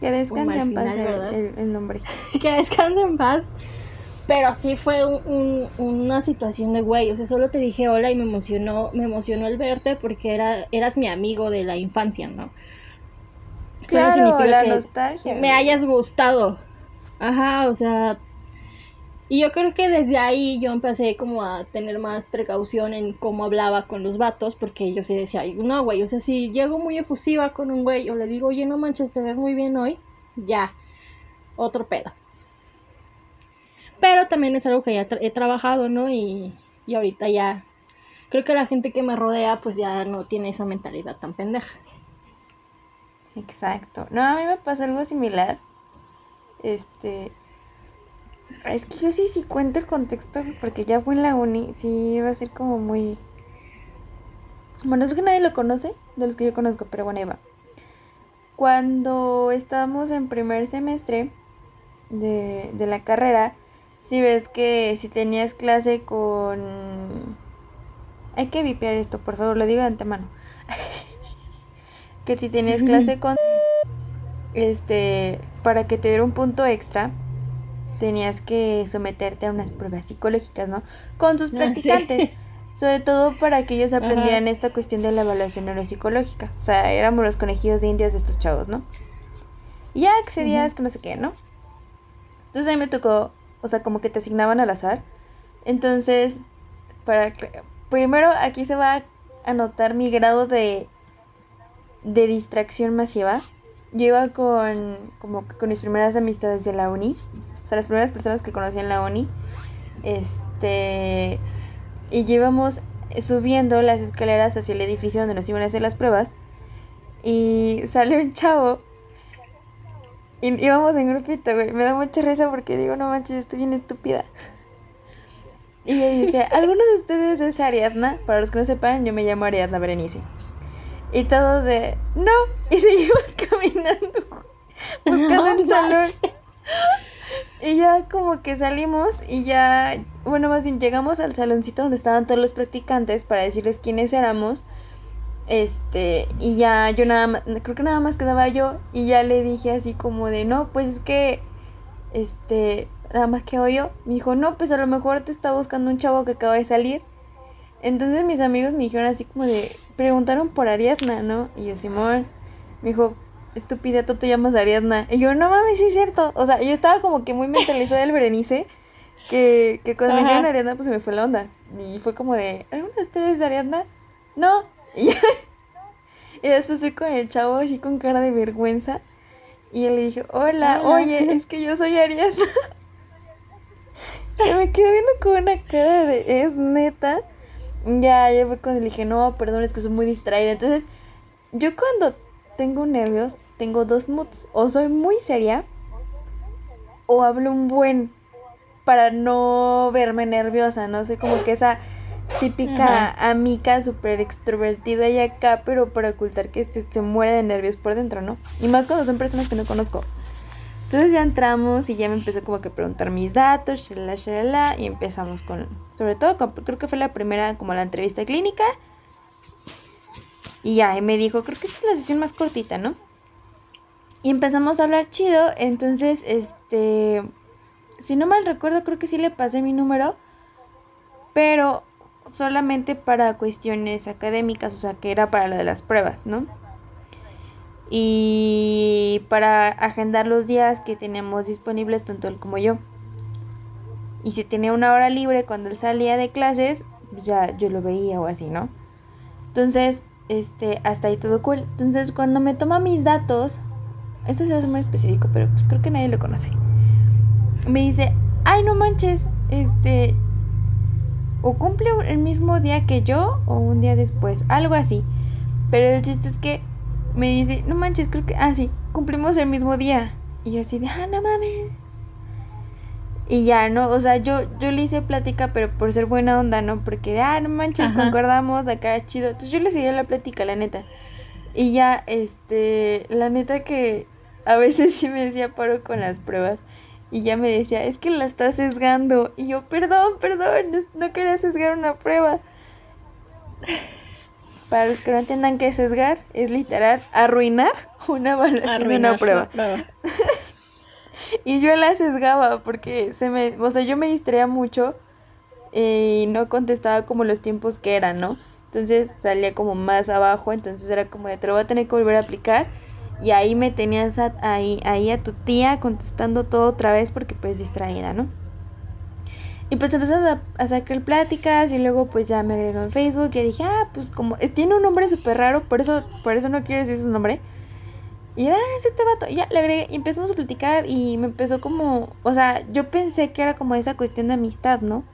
Que descanse en paz el, el, nombre. (laughs) que descanse en paz. Pero sí fue una situación de güey, o sea, solo te dije hola y me emocionó, me emocionó el verte porque era, eras mi amigo de la infancia, ¿no? Claro, la nostalgia. Me hayas gustado. Ajá, o sea, y yo creo que desde ahí yo empecé como a tener más precaución en cómo hablaba con los vatos, porque yo sí decía, no, güey, o sea, si llego muy efusiva con un güey o le digo, oye, no manches, te ves muy bien hoy, ya, otro pedo. Pero también es algo que ya he trabajado, ¿no? Y, y ahorita ya creo que la gente que me rodea pues ya no tiene esa mentalidad tan pendeja. Exacto. No, a mí me pasa algo similar. Este. Es que yo sí, sí cuento el contexto, porque ya fue en la uni, sí va a ser como muy. Bueno, creo que nadie lo conoce, de los que yo conozco, pero bueno, Eva. Cuando estábamos en primer semestre de, de la carrera, si ves que si tenías clase con... Hay que vipear esto, por favor, lo digo de antemano. (laughs) que si tenías clase con... Este, para que te diera un punto extra, tenías que someterte a unas pruebas psicológicas, ¿no? Con sus ah, practicantes. Sobre todo para que ellos aprendieran esta cuestión de la evaluación neuropsicológica. O sea, éramos los conejillos de indias de estos chavos, ¿no? Y ya accedías que no sé qué, ¿no? Entonces a mí me tocó, o sea, como que te asignaban al azar. Entonces, para primero aquí se va a anotar mi grado de de distracción masiva. Yo iba con como con mis primeras amistades de la uni, o sea, las primeras personas que conocí en la uni. Este y llevamos subiendo las escaleras hacia el edificio donde nos iban a hacer las pruebas y sale un chavo y íbamos en grupito, güey. Me da mucha risa porque digo, no manches, estoy bien estúpida. Y ella dice, (laughs) ¿alguno de ustedes es Ariadna? Para los que no sepan, yo me llamo Ariadna Berenice. Y todos de, no. Y (laughs) seguimos caminando, (laughs) buscando el salón. Y ya como que salimos y ya, bueno, más bien llegamos al saloncito donde estaban todos los practicantes para decirles quiénes éramos. Este, y ya yo nada más, creo que nada más quedaba yo y ya le dije así como de, no, pues es que, este, nada más que yo. Me dijo, no, pues a lo mejor te está buscando un chavo que acaba de salir. Entonces mis amigos me dijeron así como de, preguntaron por Ariadna, ¿no? Y yo, Simón, me dijo, estúpida, tú te llamas Ariadna. Y yo, no mames, sí es cierto. O sea, yo estaba como que muy mentalizada del Berenice, que, que cuando me dijeron Ariadna, pues se me fue la onda. Y fue como de, ¿alguno de ustedes es Ariadna? No. Y, (laughs) y después fui con el chavo así con cara de vergüenza. Y él le dije, hola, oye, es que yo soy Ariadna. (laughs) se me quedó viendo con una cara de, es neta. Ya, ya fue cuando le dije, no, perdón, es que soy muy distraída. Entonces, yo cuando tengo nervios, tengo dos moods. O soy muy seria, o hablo un buen para no verme nerviosa, ¿no? Soy como que esa típica amiga súper extrovertida y acá, pero para ocultar que este, se muere de nervios por dentro, ¿no? Y más cuando son personas que no conozco. Entonces ya entramos y ya me empezó como que a preguntar mis datos, shalala, shalala, y empezamos con, sobre todo, creo que fue la primera como la entrevista clínica. Y ya, y me dijo, creo que esta es la sesión más cortita, ¿no? Y empezamos a hablar chido, entonces, este, si no mal recuerdo, creo que sí le pasé mi número, pero solamente para cuestiones académicas, o sea, que era para lo de las pruebas, ¿no? y para agendar los días que teníamos disponibles tanto él como yo. Y si tenía una hora libre cuando él salía de clases, pues ya yo lo veía o así, ¿no? Entonces, este, hasta ahí todo cool. Entonces, cuando me toma mis datos, esto se ser muy específico, pero pues creo que nadie lo conoce. Me dice, ay, no manches, este, o cumple el mismo día que yo o un día después, algo así. Pero el chiste es que me dice, no manches, creo que, ah, sí, cumplimos el mismo día. Y yo así de, ah, no mames. Y ya, ¿no? O sea, yo, yo le hice plática, pero por ser buena onda, ¿no? Porque, ah, no manches, concordamos, acá chido. Entonces yo le seguía la plática, la neta. Y ya, este, la neta que a veces (laughs) sí me decía paro con las pruebas. Y ya me decía, es que la estás sesgando. Y yo, perdón, perdón, no, quería sesgar una prueba. (laughs) Para los que no entiendan qué es sesgar, es literal arruinar una evaluación de una prueba. (laughs) y yo la sesgaba porque se me, o sea, yo me distraía mucho eh, y no contestaba como los tiempos que eran, ¿no? Entonces salía como más abajo, entonces era como de te lo voy a tener que volver a aplicar. Y ahí me tenías ahí, ahí a tu tía contestando todo otra vez porque pues distraída, ¿no? Y pues empezamos a, sacar pláticas y luego pues ya me agregó en Facebook y dije, ah, pues como eh, tiene un nombre súper raro, por eso, por eso no quiero decir su nombre. Y ah, es este vato. Ya le agregué y empezamos a platicar y me empezó como, o sea, yo pensé que era como esa cuestión de amistad, ¿no?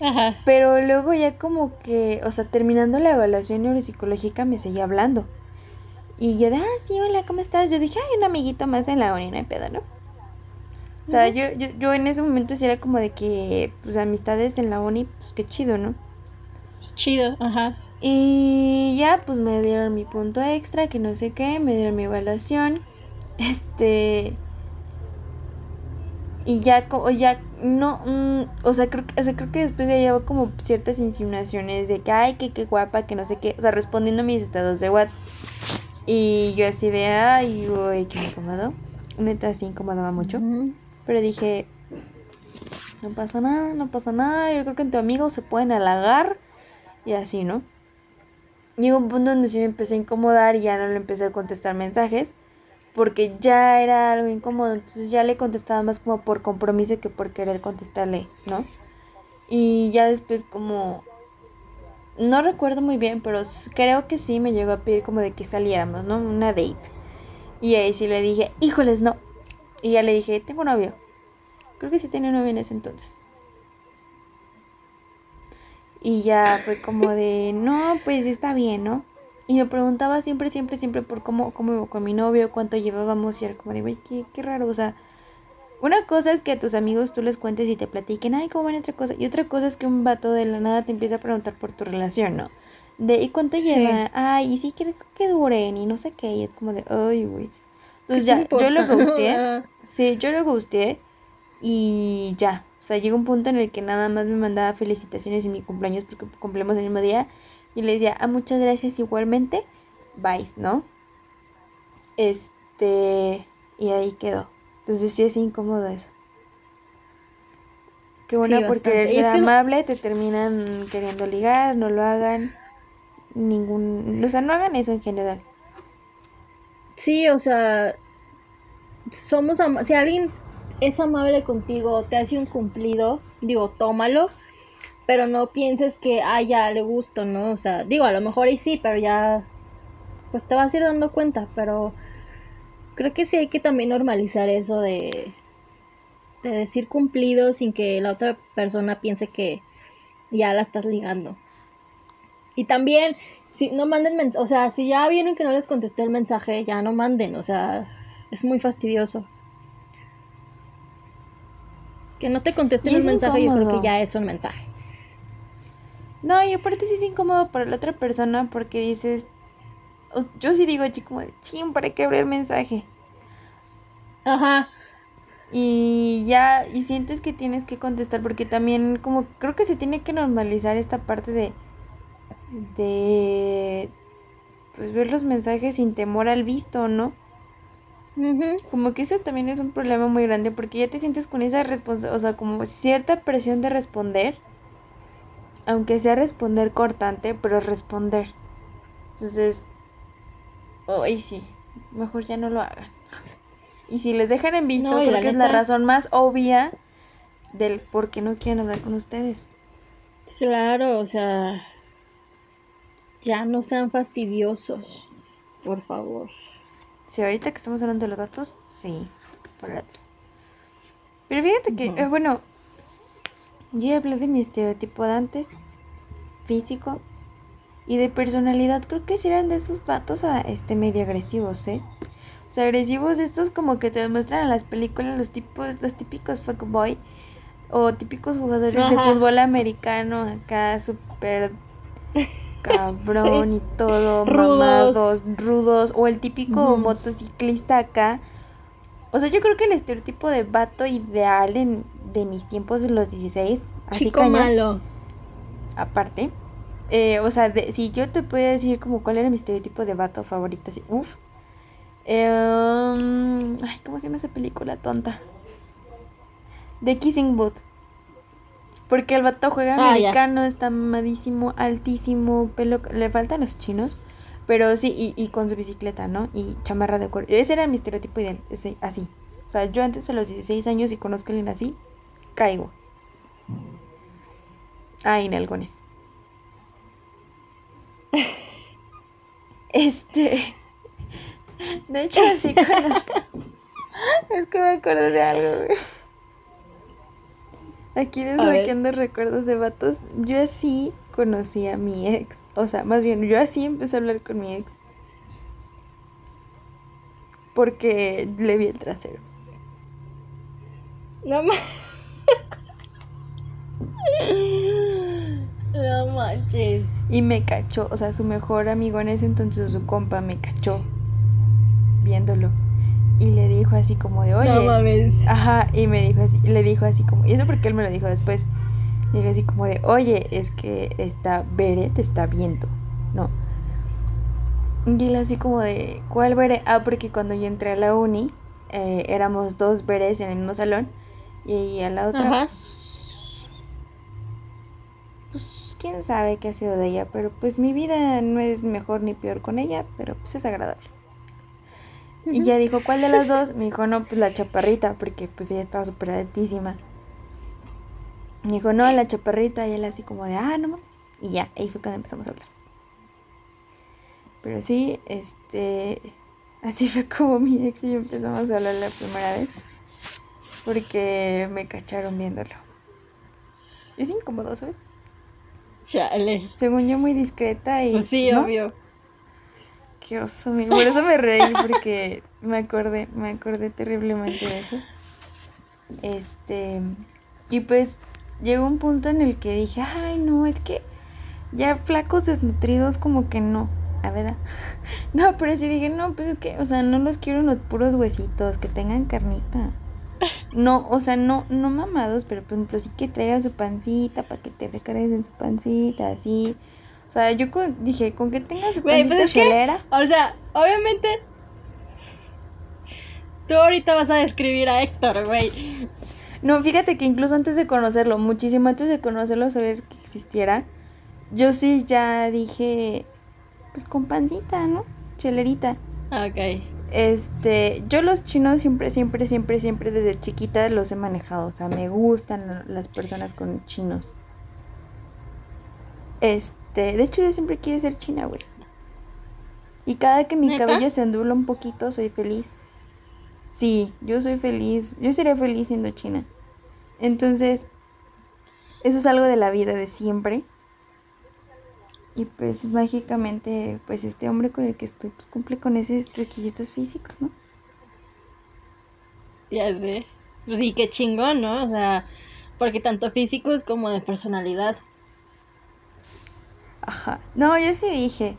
Ajá. Pero luego ya como que, o sea, terminando la evaluación neuropsicológica me seguía hablando. Y yo de, ah, sí, hola, ¿cómo estás? Yo dije, ay, un amiguito más en la uni, no hay pedo, ¿no? O sea, yo, yo, yo en ese momento sí era como de que, pues, amistades en la uni, pues, qué chido, ¿no? Pues chido, ajá. Y ya, pues, me dieron mi punto extra, que no sé qué, me dieron mi evaluación. (laughs) Este... Y ya, como, ya, no, mm, o, sea, creo que, o sea, creo que después ya llevo como ciertas insinuaciones de que, ay, que qué guapa, que no sé qué, o sea, respondiendo a mis estados de WhatsApp. Y yo así de, ay, uy, qué incómodo. Neta, sí incomodaba mucho. Pero dije, no pasa nada, no pasa nada, yo creo que en tu amigo se pueden halagar y así, ¿no? Llegó un punto donde sí me empecé a incomodar y ya no le empecé a contestar mensajes porque ya era algo incómodo, entonces ya le contestaba más como por compromiso que por querer contestarle, ¿no? Y ya después como no recuerdo muy bien, pero creo que sí me llegó a pedir como de que saliéramos, ¿no? Una date. Y ahí sí le dije, híjoles, no. Y ya le dije, tengo novio. Creo que sí tenía novio en ese entonces. Y ya fue como de, no, pues está bien, ¿no? Y me preguntaba siempre, siempre, siempre por cómo, cómo iba con mi novio, cuánto llevábamos. Y era como de, güey, qué, qué raro, o sea una cosa es que a tus amigos tú les cuentes y te platiquen, ay, cómo van otra cosa. Y otra cosa es que un vato de la nada te empieza a preguntar por tu relación, ¿no? De, ¿y cuánto lleva? Ay, ¿y si quieres que duren? Y no sé qué. Y es como de, ay, güey. Entonces ya, yo lo (laughs) gusteé. sí, yo lo gusteé. Y ya. O sea, llegó un punto en el que nada más me mandaba felicitaciones en mi cumpleaños porque cumplimos el mismo día. Y le decía, ah, muchas gracias igualmente. Bye, ¿no? Este. Y ahí quedó. Entonces sí es incómodo eso. Qué bueno por querer ser amable, te terminan queriendo ligar, no lo hagan. Ningún. O sea, no hagan eso en general. Sí, o sea. Somos Si alguien es amable contigo, te hace un cumplido, digo, tómalo. Pero no pienses que, ah, ya le gusto, ¿no? O sea, digo, a lo mejor y sí, pero ya. Pues te vas a ir dando cuenta, pero creo que sí hay que también normalizar eso de, de decir cumplido sin que la otra persona piense que ya la estás ligando. Y también, si no manden, o sea, si ya vieron que no les contestó el mensaje, ya no manden, o sea, es muy fastidioso. Que no te contesten el mensaje, yo creo que ya es un mensaje. No, y aparte sí es incómodo para la otra persona porque dices, yo sí digo, chico, como de ching, ¿para qué abrir el mensaje? Ajá. Y ya, y sientes que tienes que contestar porque también como creo que se tiene que normalizar esta parte de de pues ver los mensajes sin temor al visto, ¿no? Como que eso también es un problema muy grande porque ya te sientes con esa responsabilidad, o sea, como cierta presión de responder, aunque sea responder cortante, pero responder. Entonces, hoy sí, mejor ya no lo hagan. (laughs) Y si les dejan en visto, creo que es la razón más obvia del por qué no quieren hablar con ustedes. Claro, o sea, ya no sean fastidiosos, por favor. Sí, ahorita que estamos hablando de los gatos, sí, por Pero fíjate que, eh, bueno, yo ya hablé de mi estereotipo de antes, físico, y de personalidad, creo que sí eran de esos vatos a este medio agresivos, ¿eh? O sea, agresivos estos como que te demuestran en las películas los tipos, los típicos fuckboy o típicos jugadores de fútbol americano acá súper (laughs) cabrón y todo, mamados, rudos, o el típico motociclista acá. O sea, yo creo que el estereotipo de vato ideal en, de mis tiempos de los 16, así Chico malo. Aparte, eh, o sea, si yo te puedo decir como cuál era mi estereotipo de vato favorito, así, uff. Em, ay, ¿cómo se llama esa película tonta? The Kissing Booth. Porque el vato juega ah, americano, está mamadísimo, altísimo, pelo, le faltan los chinos. Pero sí, y, y, con su bicicleta, ¿no? Y chamarra de cuero. Ese era mi estereotipo ideal, ese, así. O sea, yo antes de los 16 años y conozco a alguien así, caigo. Ay, en algones. Este. De hecho, así Es que me acuerdo de algo, güey. Aquí desbloqueando recuerdos de vatos. Yo así conocí a mi ex. O sea, más bien, yo así empecé a hablar con mi ex. Porque le vi el trasero. No más. No manches. Y me cachó, o sea, su mejor amigo en ese entonces, su compa, me cachó viéndolo. Y le dijo así como de, oye. No mames. Ajá, y me dijo así, le dijo así como, y eso porque él me lo dijo después. Le dijo así como de, oye, es que esta Bere te está viendo, ¿no? Y él así como de, ¿cuál Bere? Ah, porque cuando yo entré a la uni, eh, éramos dos Beres en el mismo salón. Y a la otra, pues quién sabe qué ha sido de ella, pero pues mi vida no es mejor ni peor con ella, pero pues es agradable. Y ya dijo, ¿cuál de las dos? Me dijo, no, pues la chaparrita, porque pues ella estaba súper altísima. Me dijo, no, la chaparrita, y él así como de, ah, no mames. Y ya, ahí fue cuando empezamos a hablar. Pero sí, este, así fue como mi ex y yo empezamos a hablar la primera vez. Porque me cacharon viéndolo. Es incómodo, ¿sabes? Chale. Según yo muy discreta y... Pues sí, ¿no? obvio. Qué oso, amigo. Por eso me reí, porque me acordé, me acordé terriblemente de eso. Este, y pues llegó un punto en el que dije, ay, no, es que ya flacos desnutridos como que no, la verdad. (laughs) No, pero sí dije, no, pues es que, o sea, no los quiero unos puros huesitos, que tengan carnita. No, o sea, no, no mamados, pero por ejemplo sí que traiga su pancita para que te recargues en su pancita, así. O sea, yo con- dije, con que tenga su Güey, pancita pues que, chelera. o sea, obviamente. Tú ahorita vas a describir a Héctor, güey. No, fíjate que incluso antes de conocerlo, muchísimo antes de conocerlo, saber que existiera, yo sí ya dije, pues con pancita, ¿no? Chelerita. Ok. Este, yo los chinos siempre, siempre, siempre, siempre desde chiquita los he manejado. O sea, me gustan las personas con chinos. Este, de hecho yo siempre quise ser china, güey. Y cada que mi ¿Neta? cabello se ondula un poquito, soy feliz. Sí, yo soy feliz. Yo sería feliz siendo china. Entonces, eso es algo de la vida de siempre. Y pues mágicamente, pues este hombre con el que estoy, pues cumple con esos requisitos físicos, ¿no? Ya sé. Pues sí, qué chingón, ¿no? O sea, porque tanto físicos como de personalidad. Ajá. No, yo sí dije.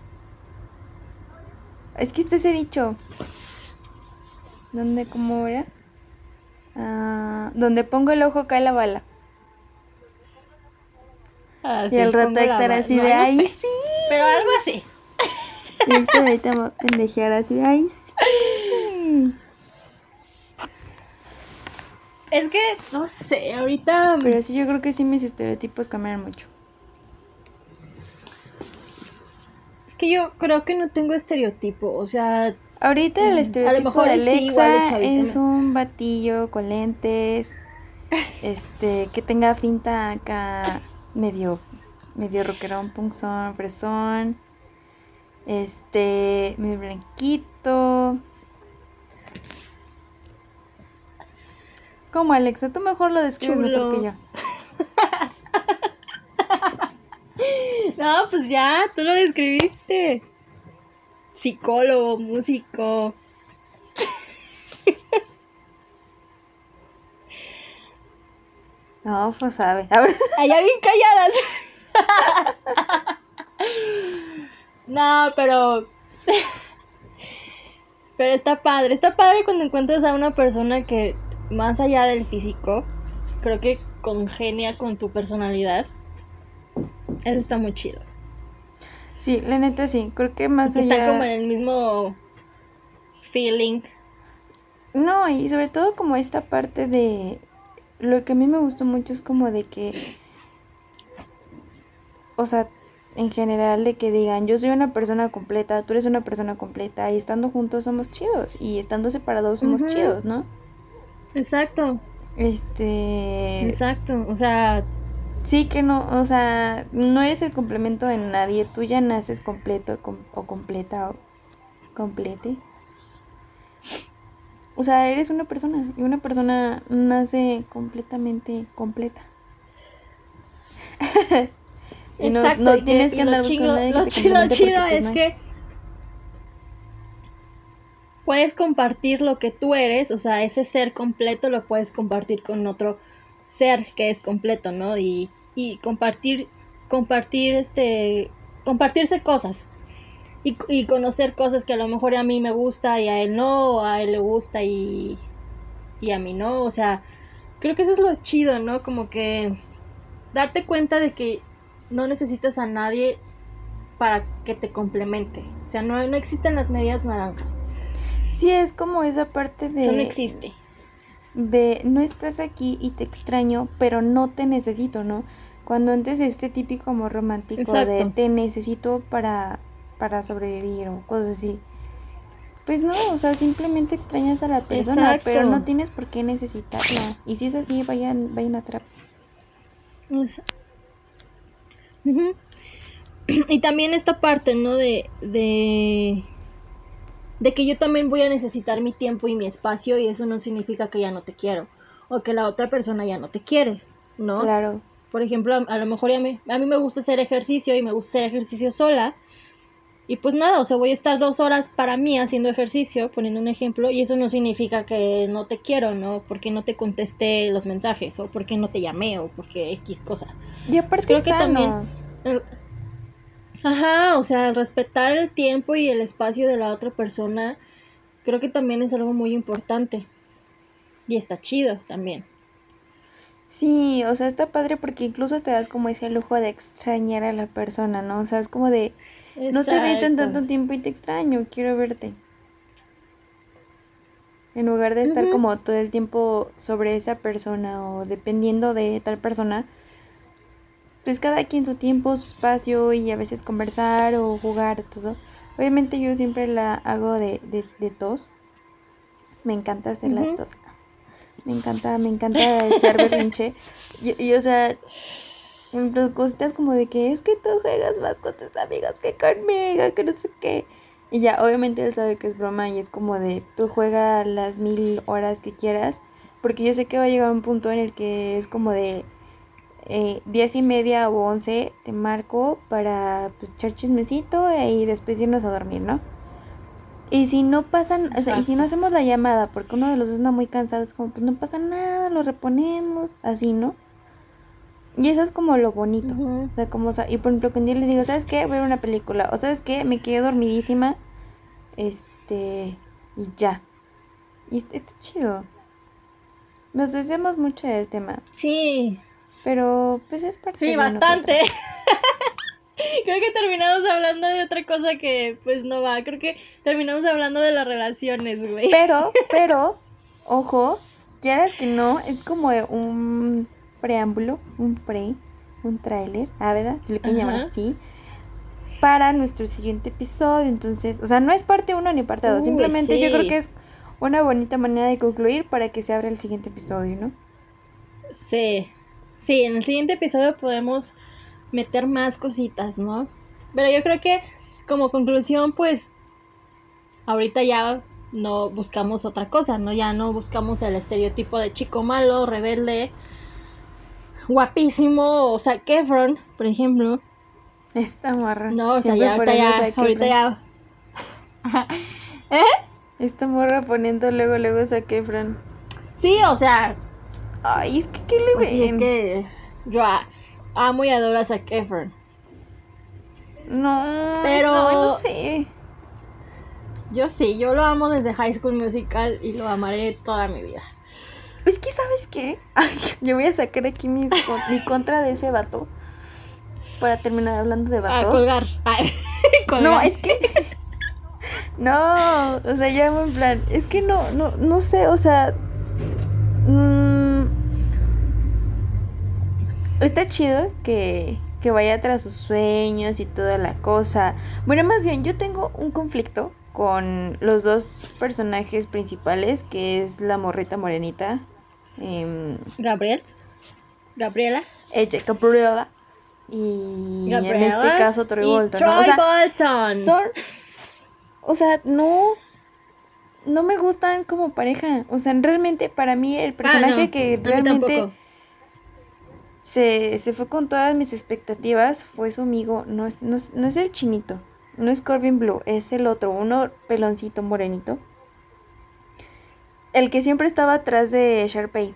Es que este se dicho. ¿Dónde, cómo era? Ah, donde pongo el ojo cae la bala. Y al rato Héctor así no, de, no ay, sé, sí. Pero algo así. Y Héctor ahorita me va a pendejear así de, ay, sí. Es que, no sé, ahorita. Pero sí, yo creo que sí mis estereotipos cambiaron mucho. Es que yo creo que no tengo estereotipo. O sea, Ahorita el Mm, a lo estereotipo mejor de Alexa de es ¿no? un batillo con lentes, (laughs) este, que tenga finta acá medio, medio rockerón, punzón, fresón, este, medio blanquito. ¿Cómo, Alexa? Tú mejor lo describes mejor que yo. (laughs) no, pues ya, tú lo describiste. Psicólogo, músico. No, pues sabe. A ver, (laughs) Allá bien calladas. no, pero. Pero está padre. Está padre cuando encuentras a una persona que, más allá del físico, creo que congenia con tu personalidad. Eso está muy chido. sí, la neta sí, creo que más Que allá... como en el mismo feeling. No, y sobre todo como esta parte de... Lo que a mí me gustó mucho es como de que... O sea, en general de que digan, yo soy una persona completa, tú eres una persona completa, y estando juntos somos chidos, y estando separados somos chidos, ¿no? Exacto, Este... exacto. O sea, Sí que no, o sea, no eres el complemento de nadie, tú ya naces completo com- o completa o complete. O sea, eres una persona y una persona nace completamente completa. (laughs) y no, exacto. no y tienes que andar buscando nadie Lo chido, pues, es no que puedes compartir lo que tú eres, o sea, ese ser completo lo puedes compartir con otro ser que es completo, ¿no? Y, y compartir, compartir este, compartirse cosas. Y, y conocer cosas que a lo mejor a mí me gusta y a él no, o a él le gusta y, y a mí no, o sea, creo que eso es lo chido, ¿no? Como que darte cuenta de que no necesitas a nadie para que te complemente. O sea, no, no existen las medias naranjas. Sí, es como esa parte de... Eso no existe. de no estás aquí y te extraño, pero no te necesito, ¿no? Cuando antes este típico amor romántico de te necesito para, para sobrevivir o cosas así. Pues no, o sea, simplemente extrañas a la persona, pero no tienes por qué necesitarla. Y si es así, vayan, vayan a trap. (clears throat) Y también esta parte, ¿no? De, de, de que yo también voy a necesitar mi tiempo y mi espacio y eso no significa que ya no te quiero o que la otra persona ya no te quiere, ¿no? Claro. Por ejemplo, a, lo mejor a mí, a mí me gusta hacer ejercicio y me gusta hacer ejercicio sola. Y pues nada, o sea, voy a estar dos horas para mí haciendo ejercicio, poniendo un ejemplo, y eso no significa que no te quiero, ¿no? Porque no te contesté los mensajes, o porque no te llamé, o porque X cosa. Y aparte creo que también... Ajá, o sea, respetar el tiempo y el espacio de la otra persona, creo que también es algo muy importante. Y está chido también. Sí, o sea, está padre porque incluso te das como ese lujo de extrañar a la persona, ¿no? O sea, es como de, no te he visto en tanto tiempo y te extraño, quiero verte. En lugar de estar como todo el tiempo sobre esa persona o dependiendo de tal persona, pues cada quien su tiempo, su espacio y a veces conversar o jugar, todo. Obviamente yo siempre la hago de, de, tos. Me encanta hacer la tos. Me encanta, me encanta echar berrinche. (laughs) Y, o sea, cositas como de que es que tú juegas más con tus amigos que conmigo, que no sé qué. Y ya, obviamente él sabe que es broma y es como de tú juega las mil horas que quieras. Porque yo sé que va a llegar un punto en el que es como de eh, diez y media o once te marco para pues, echar chismecito y después irnos a dormir, ¿no? Y si no pasan, o sea, y si no hacemos la llamada porque uno de los dos anda muy cansado, es como, pues no pasa nada, lo reponemos, así, ¿no? Y eso es como lo bonito. O sea, como, y por ejemplo, cuando yo le digo, ¿sabes qué? Voy a ver una película. O ¿sabes qué? Me quedé dormidísima. Este, y ya. Y está, chido. Nos desviamos mucho del tema. Sí. Pero, pues es parte Sí, bastante. (laughs) Creo que terminamos hablando de otra cosa que pues no va. Creo que terminamos hablando de las relaciones, güey. Pero, (laughs) pero, ojo, quieras que no, es como un preámbulo, un pre, un tráiler, ah, ¿verdad? Si lo quieren llamar así. Para nuestro siguiente episodio. Entonces, o sea, no es parte uno ni parte dos. Simplemente yo creo que es una bonita manera de concluir para que se abra el siguiente episodio, ¿no? Sí. Sí, en el siguiente episodio podemos meter más cositas, ¿no? Pero yo creo que como conclusión, pues, ahorita ya no buscamos otra cosa, ¿no? Ya no buscamos el estereotipo de chico malo, rebelde, guapísimo, o sea, Kefron, por ejemplo. Esta morra. No, o sea, ya, ahorita ya, ahorita (laughs) ya. ¿Eh? Esta morra poniendo luego, luego a Kefron. Sí, o sea. Ay, es que, ¿qué le pues es que yo, amo y adoro a Zac Efron. No, pero no, sé. Yo sí, yo lo amo desde High School Musical y lo amaré toda mi vida. Es que, ¿sabes qué? (laughs) yo voy a sacar aquí mi contra de ese vato. Para terminar hablando de vatos. Ah, colgar. (laughs) colgar. No, es que. (laughs) no, o sea, ya en plan. Es que no, no, no sé, o sea. Mmm, está chido que, que vaya tras sus sueños y toda la cosa. Bueno, más bien, yo tengo un conflicto con los dos personajes principales, que es la morrita morenita. Em, Gabriel. Gabriela. Ella, Gabriela. Y en este caso Troy Bolton. Troy Bolton. Son, o sea, no. No me gustan como pareja. O sea, realmente para mí el ah, personaje que realmente se, fue con todas mis expectativas, fue su amigo, no es, no, es el chinito, no es Corbin Blue, es el otro, uno peloncito morenito. El que siempre estaba atrás de Sharpay.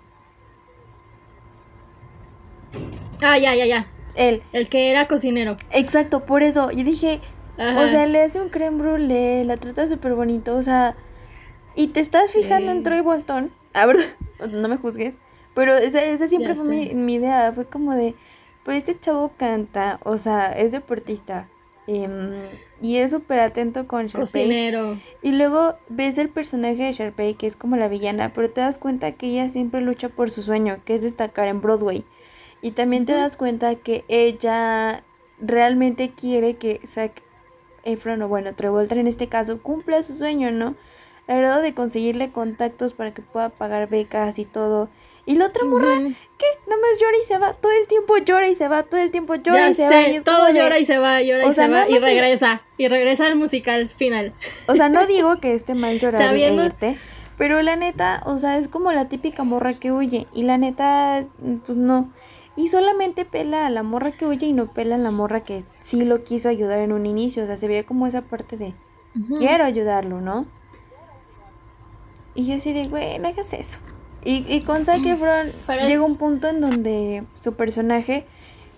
Ah, ya, ya, ya. Él. El que era cocinero. Exacto, por eso. Yo dije, o sea, le hace un creme brulee, la trata súper bonito, o sea, y te estás fijando en Troy Bolton. A ver, (laughs) no me juzgues. Pero esa, esa siempre fue mi, idea, fue como de, pues este chavo canta, o sea, es deportista. Em, y es súper atento con Sharpay. Cocinero. Y luego ves el personaje de Sharpay, que es como la villana, pero te das cuenta que ella siempre lucha por su sueño, que es destacar en Broadway. Y también te das cuenta que ella realmente quiere que Zac Efron, o bueno, Travolta en este caso, cumpla su sueño, ¿no? El grado de conseguirle contactos para que pueda pagar becas y todo. Y la otra morra, ¿qué? Nomás llora y se va. Todo el tiempo llora y se va. Todo el tiempo llora y se va. Y todo llora y se va, llora y se va. Y regresa. Y regresa al musical final. O sea, no (laughs) digo que esté mal llorar e irte. Pero la neta, o sea, es como la típica morra que huye. Y la neta, pues no. Y solamente pela a la morra que huye y no pela a la morra que sí lo quiso ayudar en un inicio. O sea, se ve como esa parte de quiero ayudarlo, ¿no? Y yo así de, güey, no hagas eso. Y, y con Zac Efron llega un punto en donde su personaje,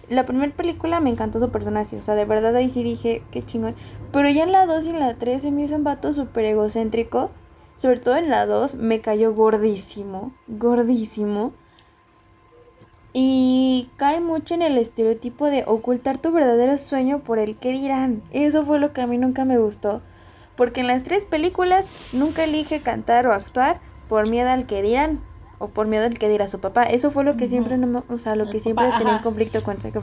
la primera película me encantó su personaje, o sea, de verdad ahí sí dije, qué chingón. Pero ya en la 2 y en la 3 se me hizo un vato súper egocéntrico, sobre todo en la 2 me cayó gordísimo, gordísimo. Y cae mucho en el estereotipo de ocultar tu verdadero sueño por el que dirán. Eso fue lo que a mí nunca me gustó. Porque en las tres películas nunca elige cantar o actuar por miedo al que dirán o por miedo al que dirá su papá. Eso fue lo que siempre no, o sea, lo que siempre tenía conflicto con Zac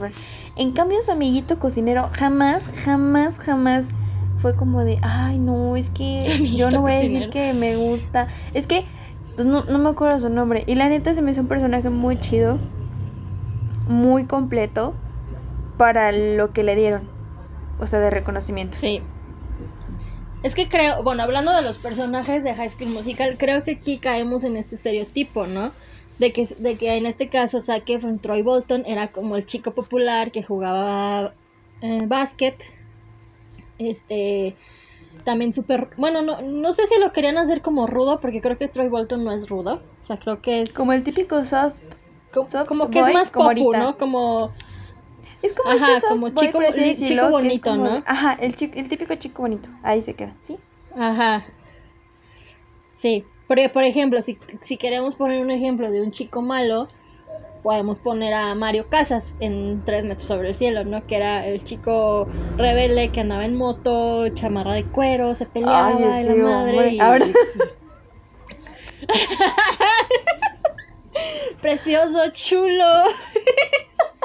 En cambio su amiguito cocinero jamás, jamás, jamás fue como de, ay, no, es que (laughs) yo no voy a decir que me gusta. Es que pues no, no me acuerdo su nombre y la neta se me hizo un personaje muy chido, muy completo para lo que le dieron. O sea, de reconocimiento. Sí. Es que creo, bueno, hablando de los personajes de High School Musical, creo que aquí caemos en este estereotipo, ¿no? De que, de que en este caso Zac Efron Troy Bolton era como el chico popular que jugaba eh, básquet. Este, también súper, bueno, no, no sé si lo querían hacer como rudo, porque creo que Troy Bolton no es rudo. O sea, creo que es... Como el típico soft. Como, que es más popu, ¿no? Como es como Ajá, este como chico, chico bonito, ¿no? Ajá, el, el típico chico bonito. Ahí se queda, ¿sí? Ajá. Sí. Porque, por ejemplo, si, si queremos poner un ejemplo de un chico malo, podemos poner a Mario Casas en Tres metros sobre el cielo, ¿no? Que era el chico rebelde que andaba en moto, chamarra de cuero, se peleaba Ay, la madre. Ahora... (laughs) Precioso, chulo.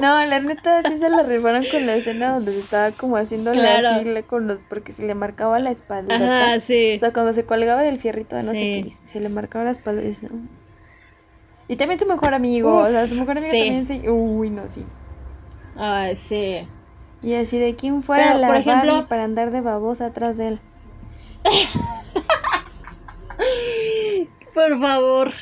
No, la neta sí se la rifaron con la escena donde se estaba como haciendo la con los, porque se le marcaba la espalda. Ajá, sí. O sea, cuando se colgaba del fierrito de no sé qué, se le marcaba la espalda. Y también su mejor amigo, o sea, su mejor amigo también se... Uy, no, sí. Ay, sí. Y así de quién fuera la por ejemplo... para andar de babosa atrás de él. (laughs) por favor.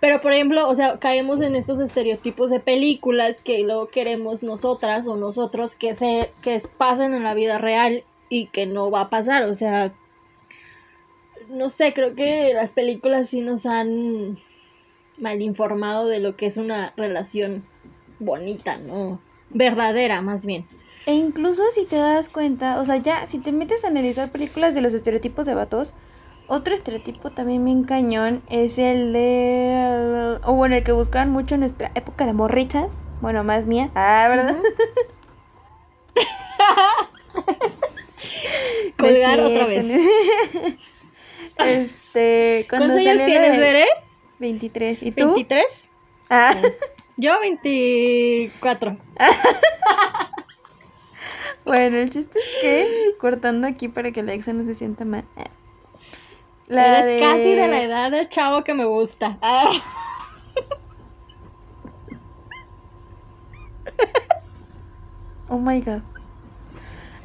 Pero, por ejemplo, o sea, caemos en estos estereotipos de películas que luego queremos nosotras o nosotros que se que pasen en la vida real y que no va a pasar. O sea, no sé, creo que las películas sí nos han mal informado de lo que es una relación bonita, ¿no? Verdadera, más bien. E incluso si te das cuenta, o sea, ya, si te metes a analizar películas de los estereotipos de vatos, otro estereotipo también bien cañón es el de. O bueno, el que buscaban mucho en nuestra época de morritas. Bueno, más mía. Ah, ¿verdad? (laughs) Colgar otra vez. (laughs) este. ¿Cuántos años tienes, Veré? 23. ¿Y tú? ¿23? Ah. Yo 24. (laughs) bueno, el chiste es que, cortando aquí para que la exa no se sienta mal. La Eres casi de la edad del chavo que me gusta. (laughs) Oh my god.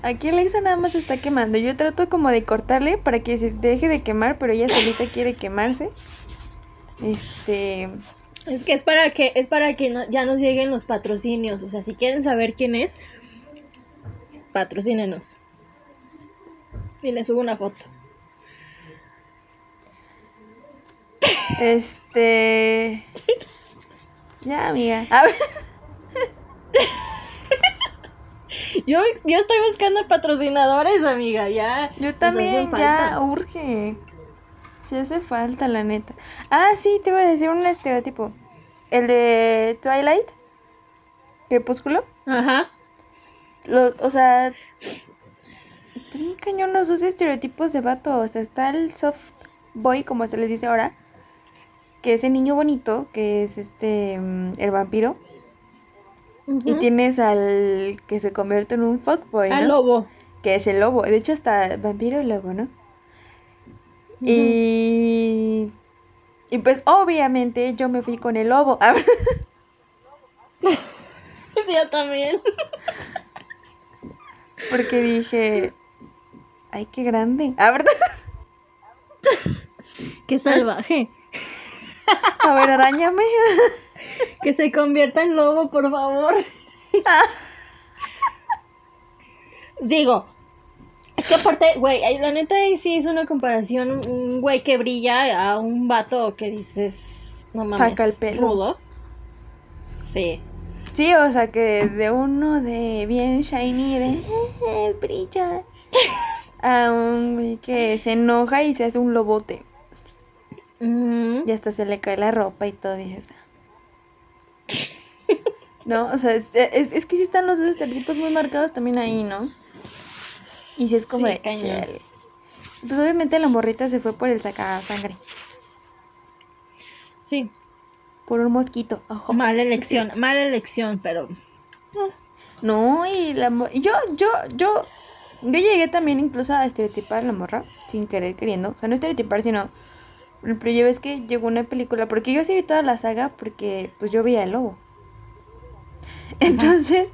Aquí Alexa nada más está quemando. Yo trato como de cortarle para que se deje de quemar, pero ella solita (laughs) quiere quemarse. Este. Es que es para que es para que ya nos lleguen los patrocinios. O sea, si quieren saber quién es, patrocínenos. Y le subo una foto. Este. Ya, amiga. Yo, yo estoy buscando patrocinadores, amiga, ya. Yo también, ya urge. Si hace falta, la neta. Ah, sí, te voy a decir un estereotipo. El de Twilight. Crepúsculo. Ajá. o sea, bien cañón los dos estereotipos de vato. O sea, está el soft boy, como se les dice ahora que ese niño bonito, que es este, mm, el vampiro, Y tienes al que se convierte en un fuckboy, ¿no? Al lobo. Que es el lobo. De hecho, hasta vampiro y lobo, ¿no? Y... Y pues obviamente yo me fui con el lobo. sí, (laughs) (laughs) yo también. Porque dije, ay, qué grande. ¿Ah, verdad? (laughs) qué salvaje. A ver, arañame. (laughs) Que se convierta en lobo, por favor. (laughs) Digo, es que aparte, güey, la neta ahí sí es una comparación, un güey que brilla a un vato que dices, no mames, Saca el pelo. rudo. Sí. Sí, o sea que de uno de bien shiny de eh, brilla (laughs) a un güey que se enoja y se hace un lobote. Ujú. Y hasta se le cae la ropa y todo, dices. "Ah". (laughs) No, o sea, es, es, es que sí están los dos estereotipos muy marcados también ahí, ¿no? Y sí es como Sí, de. Pues obviamente la morrita se fue por el sangre Sí, por un mosquito. Ojo. mala (laughs) elección, mala elección, pero No, y la y yo, yo, yo, yo llegué también incluso a estereotipar a la morra, sin querer queriendo. O sea, no estereotipar, sino. Pero yo ves que llegó una película, porque yo sí vi toda la saga, porque pues yo vi al lobo. Entonces,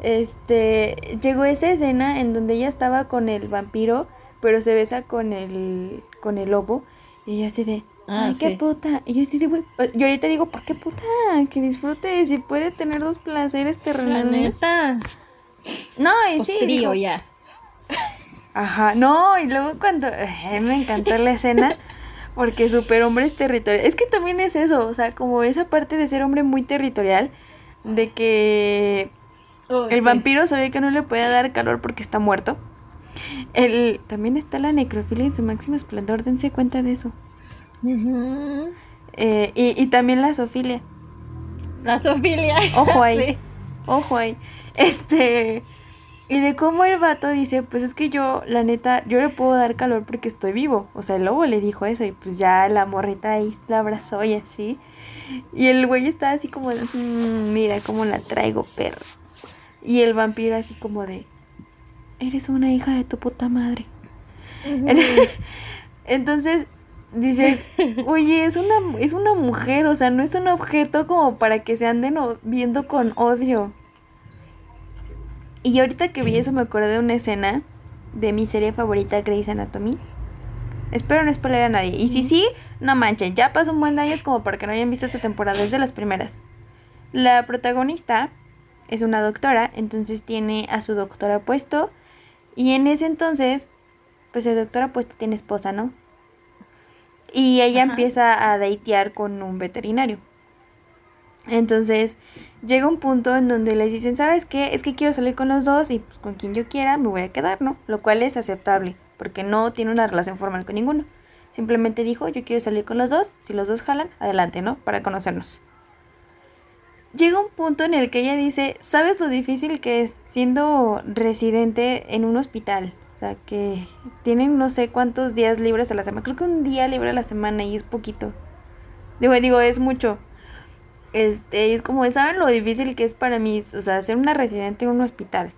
este, llegó esa escena en donde ella estaba con el vampiro, pero se besa con el, con el lobo, y ella así de, Ah, ay, qué puta. Y yo así de, güey, yo ahorita digo, ¿por qué puta? Que disfrute, si puede tener dos placeres la terrenales. neta, No, y sí, frío dijo- ya. Ajá, no, y luego cuando eh, me encantó la escena (laughs) porque super hombre es territorial. Es que también es eso, o sea, como esa parte de ser hombre muy territorial, de que Oh, el sí. vampiro sabe que no le puede dar calor porque está muerto. El, también está la necrofilia en su máximo esplendor, dense cuenta de eso. Eh, y, y también la zoofilia. La zoofilia. Ojo ahí. (laughs) Sí. Ojo ahí. Este. Y de cómo el vato dice, pues es que yo, la neta, yo le puedo dar calor porque estoy vivo. O sea, el lobo le dijo eso y pues ya la morrita ahí la abrazó y así. Y el güey está así como de, "Mm, mira cómo la traigo, perro. Y el vampiro así como de, eres una hija de tu puta madre. (laughs) Entonces dices, oye, es una, es una mujer, o sea, no es un objeto como para que se anden viendo con odio. Y ahorita que vi eso me acordé de una escena de mi serie favorita, Grey's Anatomy. Espero no spoiler a nadie. Y si sí, no manchen, ya pasó un buen de años como para que no hayan visto esta temporada, es de las primeras. La protagonista es una doctora, entonces tiene a su doctora puesto. Y en ese entonces, pues el doctora puesto tiene esposa, ¿no? Y ella Ajá. empieza a datear con un veterinario. Entonces llega un punto en donde le dicen, ¿sabes qué? Es que quiero salir con los dos y pues con quien yo quiera me voy a quedar, ¿no? Lo cual es aceptable, porque no tiene una relación formal con ninguno. Simplemente dijo, yo quiero salir con los dos, si los dos jalan, adelante, ¿no? Para conocernos. Llega un punto en el que ella dice, ¿sabes lo difícil que es siendo residente en un hospital? O sea, que tienen no sé cuántos días libres a la semana. Creo que un día libre a la semana y es poquito. Digo, digo, es mucho. Este, es como, ¿saben lo difícil que es para mí? O sea, ser una residente en un hospital.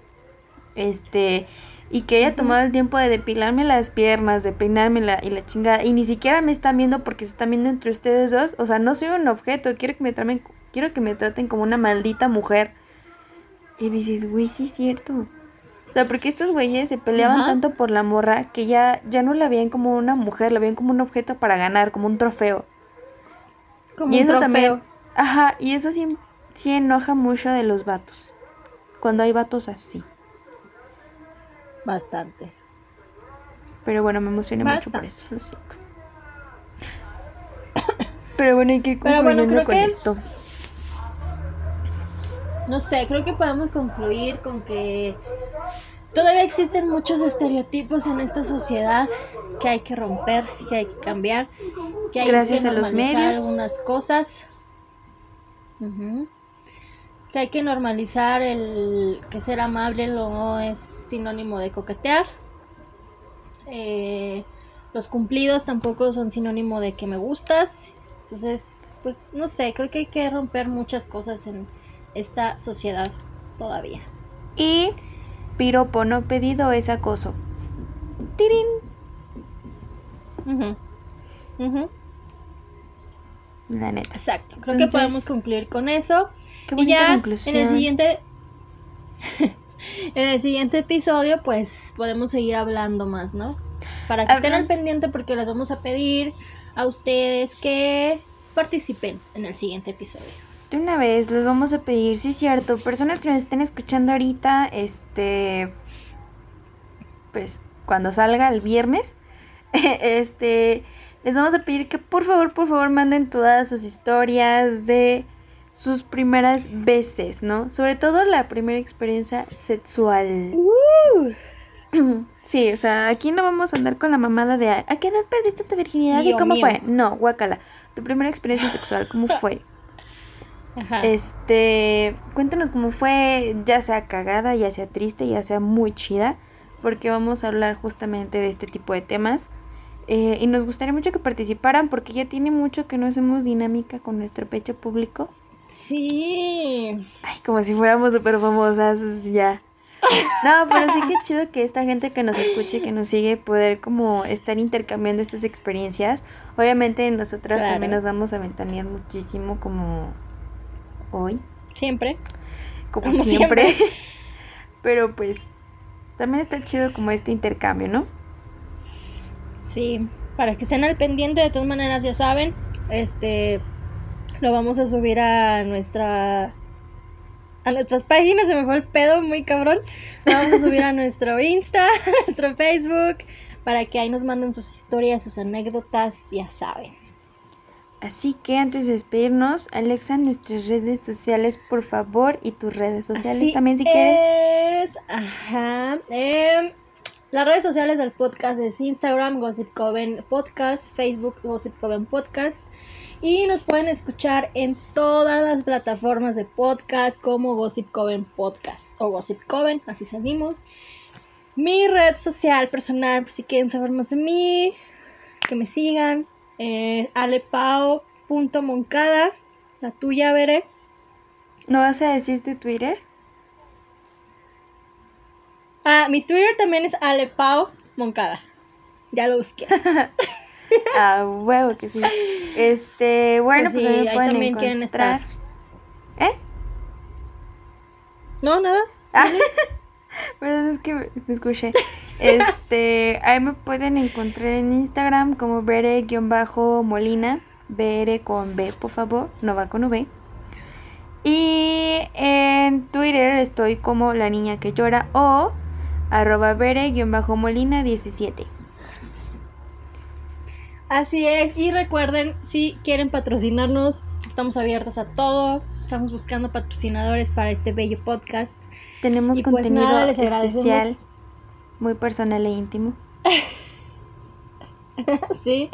Este, y que haya tomado el tiempo de depilarme las piernas, de peinarme la, y la chingada. Y ni siquiera me están viendo porque se están viendo entre ustedes dos. O sea, no soy un objeto. Quiero que me traten, quiero que me traten como una maldita mujer. Y dices, güey, sí es cierto. O sea, porque estos güeyes se peleaban tanto por la morra que ya, ya no la veían como una mujer, la veían como un objeto para ganar, como un trofeo. Como y un eso trofeo. también, ajá, y eso sí, sí enoja mucho de los vatos. Cuando hay vatos así. Bastante. Pero bueno, me emocioné mucho por eso, lo siento. (coughs) Pero bueno, hay que ir bueno, concluyendo con que- esto. No sé, creo que podemos concluir con que todavía existen muchos estereotipos en esta sociedad que hay que romper, que hay que cambiar, que hay Gracias que a los normalizar medios. algunas cosas. Que hay que normalizar el que ser amable no es sinónimo de coquetear. Eh, los cumplidos tampoco son sinónimo de que me gustas. Entonces, pues no sé, creo que hay que romper muchas cosas en, esta sociedad todavía. Y piropo no pedido es acoso. Tirín. Ujú. Ujú. La neta. Exacto. Creo Entonces, que podemos concluir con eso. Qué y ya conclusión. en el siguiente (laughs) en el siguiente episodio pues podemos seguir hablando más, ¿no? Para que estén al pendiente porque les vamos a pedir a ustedes que participen en el siguiente episodio. De una vez les vamos a pedir, sí cierto, personas que nos estén escuchando ahorita, este, pues cuando salga el viernes, (laughs) este, les vamos a pedir que por favor, por favor manden todas sus historias de sus primeras veces, ¿no? Sobre todo la primera experiencia sexual. Sí, o sea, aquí no vamos a andar con la mamada de ¿a qué edad perdiste tu virginidad y cómo mío. fue? No, guácala. Tu primera experiencia sexual, ¿cómo (laughs) fue? Ajá. Este, cuéntanos cómo fue, ya sea cagada, ya sea triste, ya sea muy chida, porque vamos a hablar justamente de este tipo de temas. Eh, y nos gustaría mucho que participaran, porque ya tiene mucho que no hacemos dinámica con nuestro pecho público. Sí. Ay, como si fuéramos súper famosas, ya. No, pero sí que chido que esta gente que nos escuche, que nos sigue, poder como estar intercambiando estas experiencias. Obviamente nosotras Claro. también nos vamos a ventanear muchísimo como hoy. Siempre. como, Como siempre. (laughs) Pero pues también está chido como este intercambio, ¿no? Sí, para que estén al pendiente, de todas maneras ya saben, este lo vamos a subir a nuestra a nuestras páginas, se me fue el pedo muy cabrón. Lo vamos a subir a nuestro Insta, (laughs) a nuestro Facebook, para que ahí nos manden sus historias, sus anécdotas, ya saben. Así que antes de despedirnos, Alexa, nuestras redes sociales, por favor, y tus redes sociales Así también si quieres. es. Ajá. em, las redes sociales del podcast es Instagram, Gossip Coven Podcast, Facebook, Gossip Coven Podcast. Y nos pueden escuchar en todas las plataformas de podcast como Gossip Coven Podcast o Gossip Coven, así salimos. Mi red social personal, si quieren saber más de mí, que me sigan, eh, alepao.moncada, la tuya, veré. ¿No vas a decir tu Twitter? Ah, mi Twitter también es Alepao Moncada. Ya lo busqué. (laughs) Ah, huevo que sí. Este, bueno, Por pues si ahí me ahí pueden también quieren encontrar. ¿Eh? No, nada. Ah, (laughs) perdón, es que me me escuché. (laughs) Este, ahí me pueden encontrar en Instagram como bere-molina. BR con B, por favor, no va con V. Y en Twitter estoy como la niña que llora o arroba bere-molina 17. Así es. Y recuerden, si quieren patrocinarnos, estamos abiertas a todo. Estamos buscando patrocinadores para este bello podcast. Tenemos y pues contenido nada, les especial, muy personal e íntimo. (laughs) sí.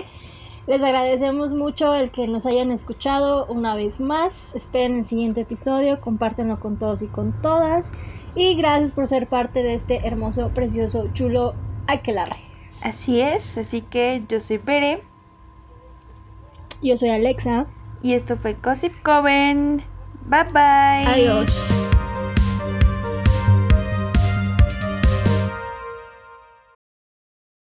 Les agradecemos mucho el que nos hayan escuchado una vez más. Esperen el siguiente episodio, compártenlo con todos y con todas. Y gracias por ser parte de este hermoso, precioso, chulo Aquelarre. Así es, así que yo soy Bere Yo soy Alexa. y esto fue Gossip Coven. Bye bye. Adiós.